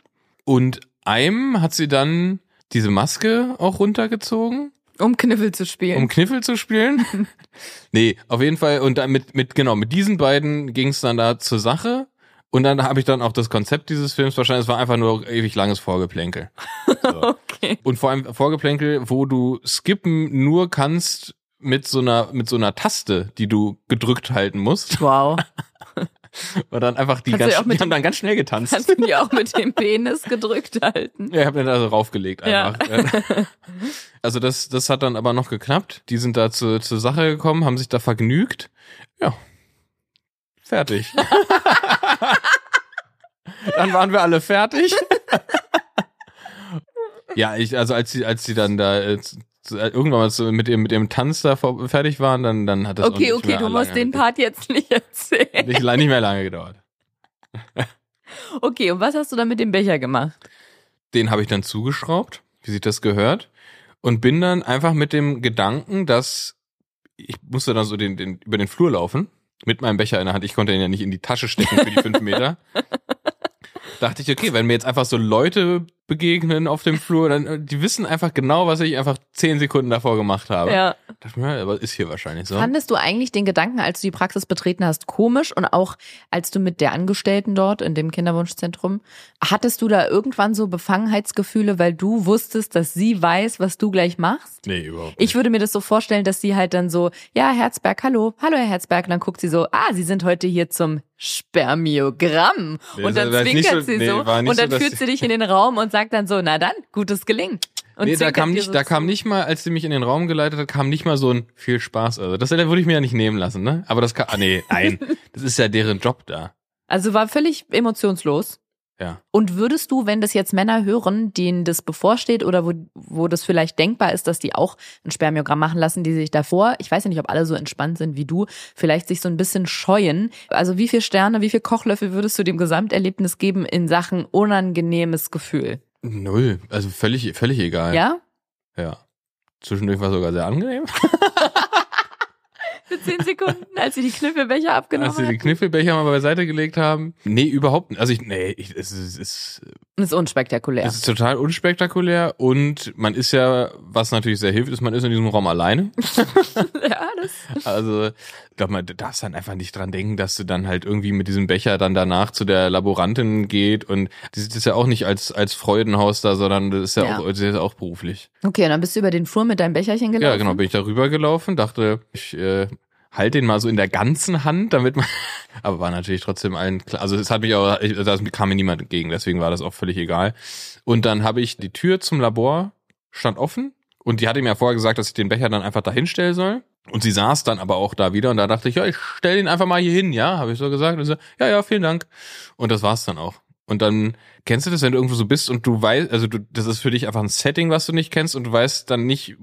S2: und einem hat sie dann diese Maske auch runtergezogen,
S1: Um Kniffel zu spielen.
S2: um Kniffel zu spielen. nee, auf jeden Fall. Und dann mit, mit genau, mit diesen beiden ging es dann da zur Sache. Und dann habe ich dann auch das Konzept dieses Films wahrscheinlich, es war einfach nur ewig langes Vorgeplänkel. So.
S1: okay.
S2: Und vor allem Vorgeplänkel, wo du skippen nur kannst mit so einer, mit so einer Taste, die du gedrückt halten musst.
S1: Wow.
S2: Und dann einfach die ganz,
S1: ja auch mit
S2: die haben dann ganz schnell getanzt.
S1: Kannst du die auch mit dem Penis gedrückt halten?
S2: Ja, ich habe mir da so raufgelegt
S1: Ja.
S2: einfach. Also das, das hat dann aber noch geklappt. Die sind da zu, zur Sache gekommen, haben sich da vergnügt. Ja. Fertig. dann waren wir alle fertig. ja, ich, also als sie, als sie dann da äh, irgendwann mal zu, mit dem, mit dem Tanz da fertig waren, dann, dann hat das auch
S1: Okay, okay, du musst den Part jetzt nicht erzählen.
S2: nicht, nicht mehr lange gedauert.
S1: Okay, und was hast du dann mit dem Becher gemacht?
S2: Den habe ich dann zugeschraubt, wie sich das gehört, und bin dann einfach mit dem Gedanken, dass ich musste dann so den, den, über den Flur laufen, mit meinem Becher in der Hand. Ich konnte ihn ja nicht in die Tasche stecken für die fünf Meter. Dachte ich, okay, wenn mir jetzt einfach so Leute begegnen auf dem Flur, dann äh, die wissen einfach genau, was ich einfach zehn Sekunden davor gemacht habe.
S1: Ja.
S2: Dachte mir, ja, aber ist hier wahrscheinlich so.
S1: Fandest du eigentlich den Gedanken, als du die Praxis betreten hast, komisch und auch als du mit der Angestellten dort in dem Kinderwunschzentrum, hattest du da irgendwann so Befangenheitsgefühle, weil du wusstest, dass sie weiß, was du gleich machst?
S2: Nee, überhaupt nicht.
S1: Ich würde mir das so vorstellen, dass sie halt dann so, ja, Herzberg, hallo, hallo Herr Herzberg, und dann guckt sie so, ah, Sie sind heute hier zum Spermiogramm.
S2: Nee,
S1: und dann zwinkert
S2: so-
S1: sie
S2: nee,
S1: so und dann
S2: so,
S1: führt
S2: sie
S1: dich in den Raum und sagt dann so, na dann, gutes Gelingen. Und
S2: nee, da kam nicht,
S1: so
S2: da kam nicht mal, als sie mich in den Raum geleitet hat, kam nicht mal so ein viel Spaß. Also das würde ich mir ja nicht nehmen lassen, ne? Aber das kann, ah, nee, nein, das ist ja deren Job da.
S1: Also war völlig emotionslos.
S2: Ja.
S1: Und würdest du, wenn das jetzt Männer hören, denen das bevorsteht oder wo, wo das vielleicht denkbar ist, dass die auch ein Spermiogramm machen lassen, die sich davor, ich weiß ja nicht, ob alle so entspannt sind wie du, vielleicht sich so ein bisschen scheuen. Also wie viel Sterne, wie viel Kochlöffel würdest du dem Gesamterlebnis geben in Sachen unangenehmes Gefühl?
S2: Null. Also völlig, völlig egal.
S1: Ja?
S2: Ja. Zwischendurch war sogar sehr angenehm.
S1: Für zehn Sekunden, als sie die Knüffelbecher abgenommen
S2: Als sie die. Kniffelbecher mal beiseite gelegt haben. Nee, überhaupt nicht. Also ich, nee, ich, es, ist, es, ist
S1: unspektakulär.
S2: es ist total unspektakulär und man ist ja, was natürlich sehr hilft, ist, man ist in diesem Raum alleine.
S1: ja, das.
S2: Also, ich glaube, man darfst dann einfach nicht dran denken, dass du dann halt irgendwie mit diesem Becher dann danach zu der Laborantin geht und die sieht das ja auch nicht als, als Freudenhaus da, sondern das ist ja,
S1: Ja.
S2: Auch, ist auch beruflich.
S1: Okay, und dann bist du über den Flur mit deinem Becherchen gelaufen.
S2: Ja, genau, bin ich da rübergelaufen, dachte, ich äh, halt den mal so in der ganzen Hand, damit man, aber war natürlich trotzdem allen klar, also es hat mich auch, da kam mir niemand entgegen, deswegen war das auch völlig egal. Und dann habe ich die Tür zum Labor stand offen und die hatte mir ja vorher gesagt, dass ich den Becher dann einfach da hinstellen soll. Und sie saß dann aber auch da wieder und da dachte ich, ja, ich stell den einfach mal hier hin, ja, habe ich so gesagt. Und sie, ja, ja, vielen Dank. Und das war's dann auch. Und dann kennst du das, wenn du irgendwo so bist und du weißt, also du, das ist für dich einfach ein Setting, was du nicht kennst und du weißt dann nicht,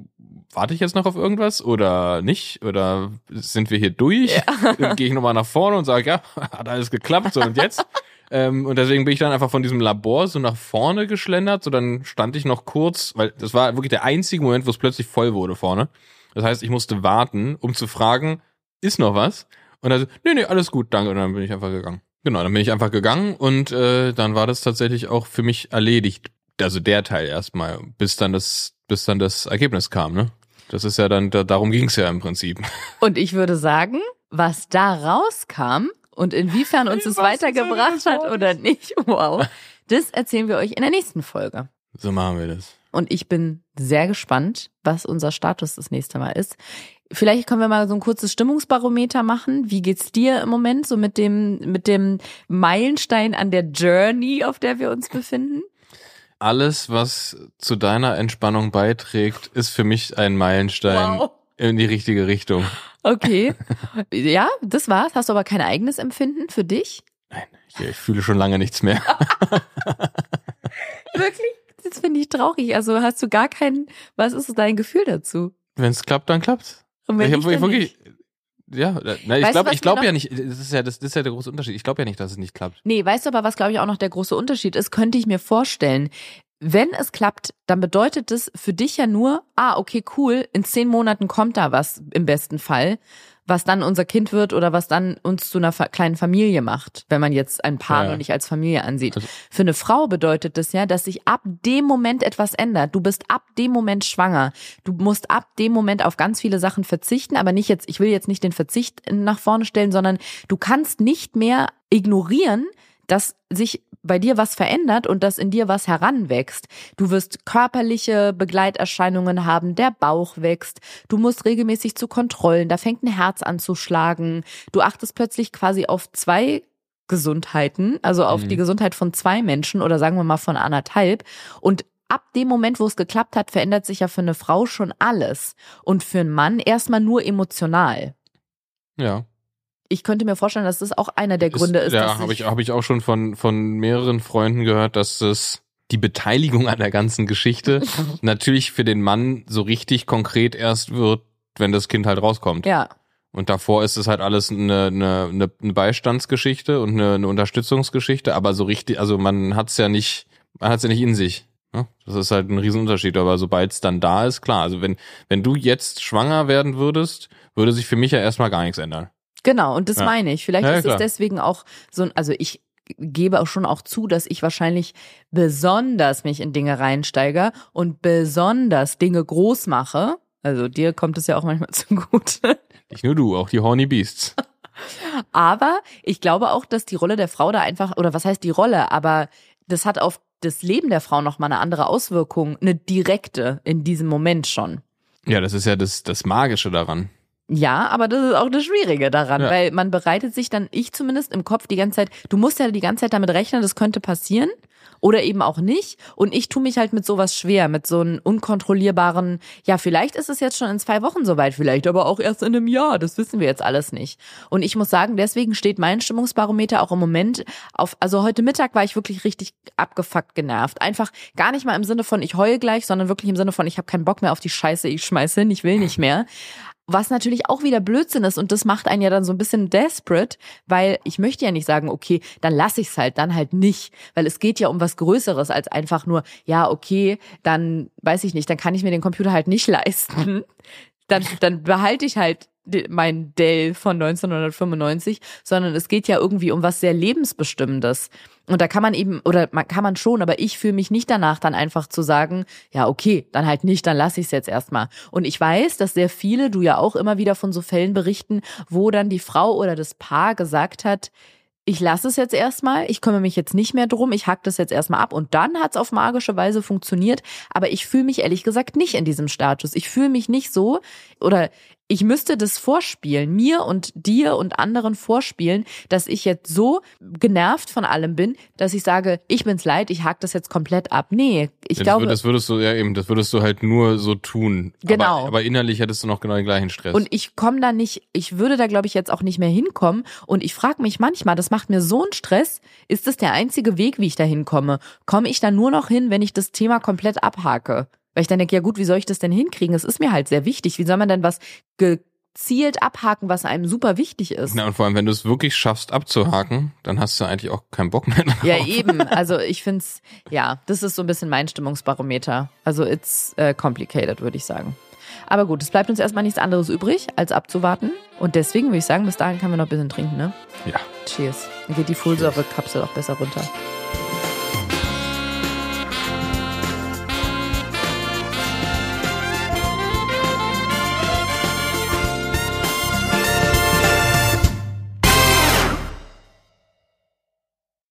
S2: warte ich jetzt noch auf irgendwas oder nicht? Oder sind wir hier durch? Dann gehe ich nochmal nach vorne und sage, ja, hat alles geklappt, so und jetzt? Ähm, und deswegen bin ich dann einfach von diesem Labor so nach vorne geschlendert. So dann stand ich noch kurz, weil das war wirklich der einzige Moment, wo es plötzlich voll wurde vorne. Das heißt, ich musste warten, um zu fragen, ist noch was? Und dann nee, nee, alles gut, danke. Und dann bin ich einfach gegangen. Genau, dann bin ich einfach gegangen und äh, dann war das tatsächlich auch für mich erledigt. Also der Teil erstmal, bis dann das, bis dann das Ergebnis kam, ne? Das ist ja dann, da, darum ging's ja im Prinzip.
S1: Und ich würde sagen, was da rauskam und inwiefern uns es weitergebracht hat oder nicht, wow, das erzählen wir euch in der nächsten Folge.
S2: So machen wir das.
S1: Und ich bin sehr gespannt, was unser Status das nächste Mal ist. Vielleicht können wir mal so ein kurzes Stimmungsbarometer machen. Wie geht's dir im Moment so mit dem, mit dem Meilenstein an der Journey, auf der wir uns befinden?
S2: Alles, was zu deiner Entspannung beiträgt, ist für mich ein Meilenstein
S1: Wow.
S2: in die richtige Richtung.
S1: Okay. Ja, das war's. Hast du aber kein eigenes Empfinden für dich?
S2: Nein, ich, ich fühle schon lange nichts mehr.
S1: Wirklich? Das finde ich traurig. Also hast du gar keinen, was ist dein Gefühl dazu?
S2: Wenn es klappt, dann klappt's.
S1: Und wenn
S2: ich hab
S1: dann
S2: wirklich, ja, na, ich glaube, ich
S1: mir
S2: ja nicht, das ist ja, das, das ist ja der große Unterschied. Ich glaube ja nicht, dass es nicht klappt.
S1: Nee, weißt du aber, was glaube ich auch noch der große Unterschied ist, könnte ich mir vorstellen. Wenn es klappt, dann bedeutet es für dich ja nur, ah, okay, cool, in zehn Monaten kommt da was im besten Fall, was dann unser Kind wird oder was dann uns zu einer kleinen Familie macht, wenn man jetzt ein Paar
S2: Ja.
S1: noch nicht als Familie ansieht.
S2: Also-
S1: Für eine Frau bedeutet das ja, dass sich ab dem Moment etwas ändert. Du bist ab dem Moment schwanger. Du musst ab dem Moment auf ganz viele Sachen verzichten, aber nicht jetzt, ich will jetzt nicht den Verzicht nach vorne stellen, sondern du kannst nicht mehr ignorieren, dass sich bei dir was verändert und dass in dir was heranwächst. Du wirst körperliche Begleiterscheinungen haben, der Bauch wächst, du musst regelmäßig zu Kontrollen, da fängt ein Herz an zu schlagen, du achtest plötzlich quasi auf zwei Gesundheiten, also auf
S2: Mhm.
S1: die Gesundheit von zwei Menschen oder sagen wir mal von anderthalb und Ab dem Moment, wo es geklappt hat, verändert sich ja für eine Frau schon alles. Und für einen Mann erstmal nur emotional.
S2: Ja.
S1: Ich könnte mir vorstellen, dass das auch einer der Gründe ist,
S2: ja,
S1: dass
S2: habe ich, hab ich auch schon von, von mehreren Freunden gehört, dass es die Beteiligung an der ganzen Geschichte natürlich für den Mann so richtig konkret erst wird, wenn das Kind halt rauskommt.
S1: ja.
S2: Und davor ist es halt alles eine, eine, eine eine Beistandsgeschichte und eine, eine Unterstützungsgeschichte, aber so richtig, also man hat's ja nicht, man hat's ja nicht in sich. ne? Das ist halt ein Riesenunterschied, aber sobald es dann da ist, klar. Also wenn, wenn du jetzt schwanger werden würdest, würde sich für mich ja erstmal gar nichts ändern.
S1: Genau, und das
S2: Ja.
S1: meine ich. Vielleicht
S2: Ja,
S1: ist es
S2: klar.
S1: deswegen auch so ein, also ich gebe auch schon auch zu, dass ich wahrscheinlich besonders mich in Dinge reinsteige und besonders Dinge groß mache. Also dir kommt es ja auch manchmal zugute.
S2: Nicht nur du, auch die Horny Beasts.
S1: Aber ich glaube auch, dass die Rolle der Frau da einfach, oder was heißt die Rolle, aber das hat auf das Leben der Frau nochmal eine andere Auswirkung, eine direkte in diesem Moment schon.
S2: Ja, das ist ja das, das Magische daran.
S1: Ja, aber das ist auch das Schwierige daran,
S2: Ja.
S1: weil man bereitet sich dann, ich zumindest im Kopf die ganze Zeit, du musst ja die ganze Zeit damit rechnen, das könnte passieren oder eben auch nicht. Und ich tue mich halt mit sowas schwer, mit so einem unkontrollierbaren, ja, vielleicht ist es jetzt schon in zwei Wochen soweit, vielleicht aber auch erst in einem Jahr, das wissen wir jetzt alles nicht. Und ich muss sagen, deswegen steht mein Stimmungsbarometer auch im Moment auf, also heute Mittag war ich wirklich richtig abgefuckt genervt. Einfach gar nicht mal im Sinne von, ich heule gleich, sondern wirklich im Sinne von, ich habe keinen Bock mehr auf die Scheiße, ich schmeiß hin, ich will nicht mehr. Was natürlich auch wieder Blödsinn ist und das macht einen ja dann so ein bisschen desperate, weil ich möchte ja nicht sagen, okay, dann lass ich's halt, dann halt nicht, weil es geht ja um was Größeres als einfach nur, ja, okay, dann weiß ich nicht, dann kann ich mir den Computer halt nicht leisten. Dann, dann behalte ich halt mein Dell von 1995, sondern es geht ja irgendwie um was sehr lebensbestimmendes. Und da kann man eben, oder man kann man schon, aber ich fühle mich nicht danach, dann einfach zu sagen, ja, okay, dann halt nicht, dann lasse ich es jetzt erstmal. Und ich weiß, dass sehr viele, du ja auch immer wieder von so Fällen berichten, wo dann die Frau oder das Paar gesagt hat, ich lasse es jetzt erstmal, ich kümmere mich jetzt nicht mehr drum, ich hack das jetzt erstmal ab und dann hat es auf magische Weise funktioniert, aber ich fühle mich ehrlich gesagt nicht in diesem Status. Ich fühle mich nicht so oder ich müsste das vorspielen, mir und dir und anderen vorspielen, dass ich jetzt so genervt von allem bin, dass ich sage, ich bin's leid, ich hack das jetzt komplett ab. Nee, ich
S2: Ja,
S1: glaube,
S2: das würdest du, ja eben, das würdest du halt nur so tun.
S1: Genau.
S2: Aber, aber innerlich hättest du noch genau den gleichen Stress.
S1: Und ich komme da nicht, ich würde da glaube ich jetzt auch nicht mehr hinkommen. Und ich frage mich manchmal, das macht mir so einen Stress, ist das der einzige Weg, wie ich da hinkomme? Komme ich da nur noch hin, wenn ich das Thema komplett abhake? Weil ich dann denke, ja gut, wie soll ich das denn hinkriegen? Es ist mir halt sehr wichtig. Wie soll man denn was gezielt abhaken, was einem super wichtig ist.
S2: Na, und vor allem, wenn du es wirklich schaffst abzuhaken, dann hast du eigentlich auch keinen Bock mehr drauf.
S1: Ja, eben. Also ich find's, ja, das ist so ein bisschen mein Stimmungsbarometer. Also it's äh, complicated, würde ich sagen. Aber gut, es bleibt uns erstmal nichts anderes übrig, als abzuwarten. Und deswegen würde ich sagen, bis dahin kann wir noch ein bisschen trinken, ne?
S2: Ja.
S1: Cheers. Dann geht die Folsäurekapsel auch besser runter.